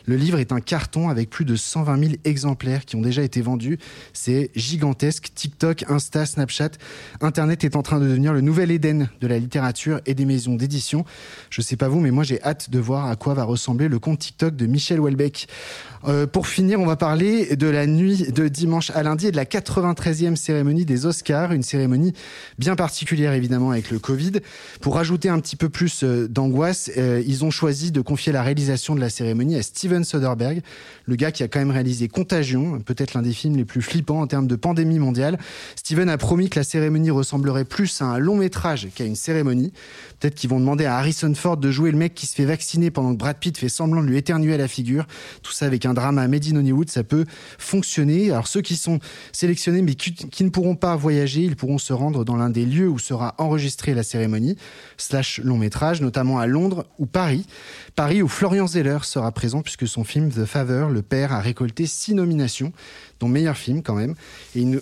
Le livre est un carton avec plus de 120 000 exemplaires qui ont déjà été vendus. C'est gigantesque. TikTok, Insta, Snapchat, Internet est en train de devenir le nouvel Éden de la littérature et des maisons d'édition. Je sais pas vous, mais moi j'ai hâte de voir à quoi va ressembler le compte TikTok de Michel Houellebecq. Euh, pour finir, on va parler de la nuit de dimanche à lundi et de la 93e cérémonie des Oscars, une cérémonie bien particulière évidemment avec le Covid. Pour rajouter un petit peu plus euh, d'angoisse, euh, ils ont choisi de confier la réalisation de la cérémonie à Steven Soderbergh, le gars qui a quand même réalisé Contagion, peut-être l'un des films les plus flippants en termes de pandémie mondiale. Steven a promis que la cérémonie ressemblerait plus à un long métrage qu'à une cérémonie. Peut-être qu'ils vont demander à Harrison Ford de jouer le mec qui se fait vacciner pendant que Brad Pitt fait semblant de lui éternuer à la figure. Tout ça avec un drama made in Hollywood, ça peut fonctionner. Alors ceux qui sont sélectionnés mais qui, qui ne pourront pas voyager, ils pourront se rendre dans l'un des lieux où sera enregistrée la cérémonie, slash long métrage, notamment à Londres ou Paris. Paris où Florian Zeller sera présent puisque son film The Favor, Le Père, a récolté six nominations dont meilleur film quand même. Et, nous-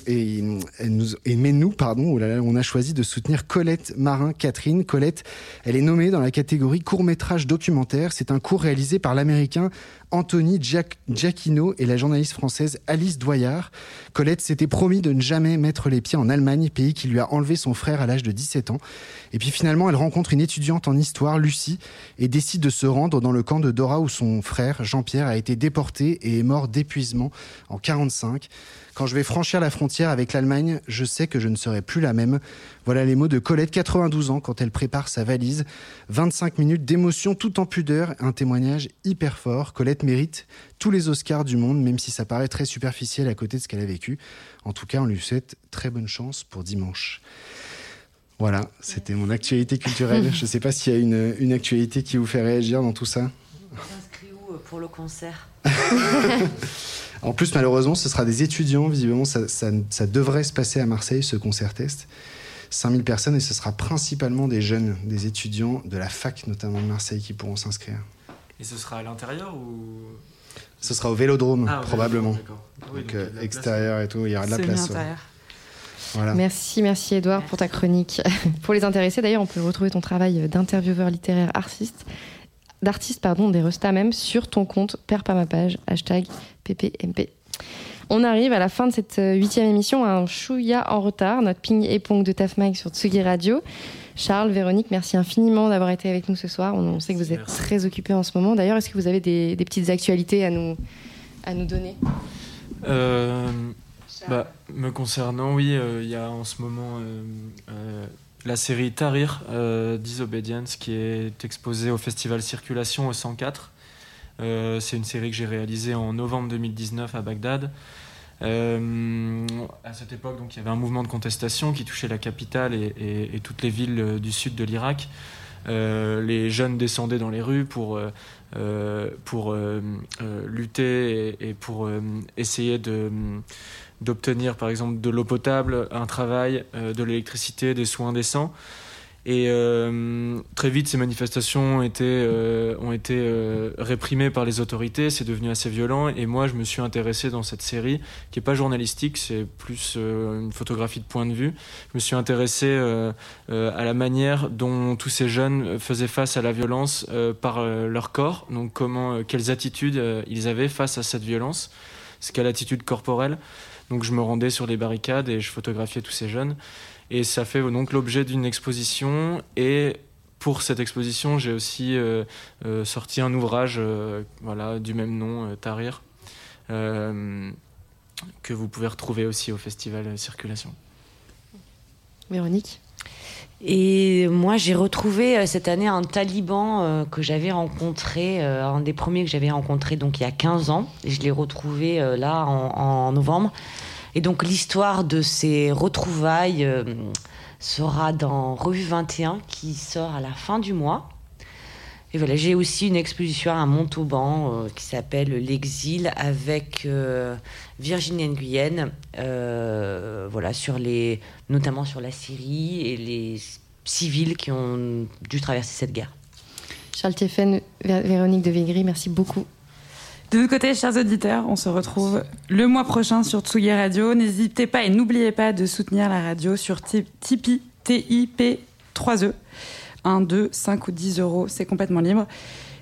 nous, et mais nous, pardon, oh on a choisi de soutenir Colette Marin Catherine. Colette, elle est nommée dans la catégorie court métrage documentaire. C'est un cours réalisé par l'américain Anthony Giac- Giacchino et la journaliste française Alice Doyard. Colette s'était promis de ne jamais mettre les pieds en Allemagne, pays qui lui a enlevé son frère à l'âge de 17 ans. Et puis finalement, elle rencontre une étudiante en histoire, Lucie, et décide de se rendre dans le camp de Dora où son frère, Jean-Pierre, a été déporté et est mort d'épuisement en 45. Quand je vais franchir la frontière avec l'Allemagne, je sais que je ne serai plus la même. Voilà les mots de Colette, 92 ans, quand elle prépare sa valise. 25 minutes d'émotion tout en pudeur, un témoignage hyper fort. Colette mérite tous les Oscars du monde, même si ça paraît très superficiel à côté de ce qu'elle a vécu. En tout cas, on lui souhaite très bonne chance pour dimanche. Voilà, c'était mon actualité culturelle. Je ne sais pas s'il y a une, une actualité qui vous fait réagir dans tout ça. T'inscris où euh, pour le concert? En plus, malheureusement, ce sera des étudiants. Visiblement, ça, ça- ça devrait se passer à Marseille, ce concert test. 5000 personnes et ce sera principalement des jeunes, des étudiants de la fac, notamment de Marseille, qui pourront s'inscrire. Et ce sera à l'intérieur ou? Ce sera au vélodrome, Ah, probablement. Ah oui, Donc, euh, place. extérieur et tout, il y aura de la place. ouais. Voilà. Merci, merci Edouard pour ta chronique. pour les intéressés, d'ailleurs, on peut retrouver ton travail d'intervieweur littéraire artiste d'artistes pardon, des restas même sur ton compte Père pas ma page, hashtag PPMP. On arrive à la fin de cette euh, huitième émission, un chouïa en retard, notre ping et pong de Tafmag sur Tsugi Radio. Charles, Véronique, merci infiniment d'avoir été avec nous ce soir. On, on sait que vous êtes Merci. très occupés en ce moment. D'ailleurs, est-ce que vous avez des, des petites actualités à nous, à nous donner? Euh, bah, me concernant, oui, euh, il y a en ce moment euh, euh, la série Tahrir, euh, Disobedience, qui est exposée au festival Circulation au 104. Euh, c'est une série que j'ai réalisée en novembre 2019 à Bagdad. Euh, à cette époque, donc, il y avait un mouvement de contestation qui touchait la capitale et, toutes les villes du sud de l'Irak. Les jeunes descendaient dans les rues pour, pour lutter et, pour essayer de, d'obtenir par exemple de l'eau potable, un travail, euh, de l'électricité, des soins décents. Et euh, très vite, ces manifestations ont été, euh, ont été euh, réprimées par les autorités, c'est devenu assez violent. Et moi, je me suis intéressé dans cette série, qui n'est pas journalistique, c'est plus euh, une photographie de point de vue. Je me suis intéressé euh, euh, à la manière dont tous ces jeunes faisaient face à la violence euh, par euh, leur corps, donc comment, euh, quelles attitudes euh, ils avaient face à cette violence, ce qu'est l'attitude corporelle? Donc je me rendais sur les barricades et je photographiais tous ces jeunes. Et ça fait donc l'objet d'une exposition. Et pour cette exposition, j'ai aussi euh, euh, sorti un ouvrage euh, voilà, du même nom, euh, que vous pouvez retrouver aussi au festival Circulation. Véronique? Et moi, j'ai retrouvé euh, cette année un taliban euh, que j'avais rencontré, euh, un des premiers que j'avais rencontré donc il y a 15 ans. Et je l'ai retrouvé là en, en novembre. Et donc l'histoire de ces retrouvailles sera dans Revue 21 qui sort à la fin du mois. Et voilà, j'ai aussi une exposition à Montauban euh, qui s'appelle L'exil avec euh, Virginie Nguyen, euh, voilà, sur les, notamment sur la Syrie et les civils qui ont dû traverser cette guerre. Charles Tiefen, Vé- Véronique de Végry, merci beaucoup. De notre côté, chers auditeurs, on se retrouve le mois prochain sur Tsugi Radio. N'hésitez pas et n'oubliez pas de soutenir la radio sur Ti- Tipeee, T-I-P 3E. 1, 2, 5 ou 10 euros, c'est complètement libre.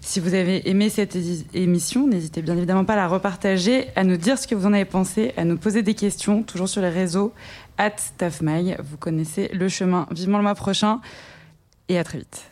Si vous avez aimé cette émission, n'hésitez bien évidemment pas à la repartager, à nous dire ce que vous en avez pensé, à nous poser des questions, toujours sur les réseaux, at TAFMAG. Vous connaissez le chemin. Vivement le mois prochain et à très vite.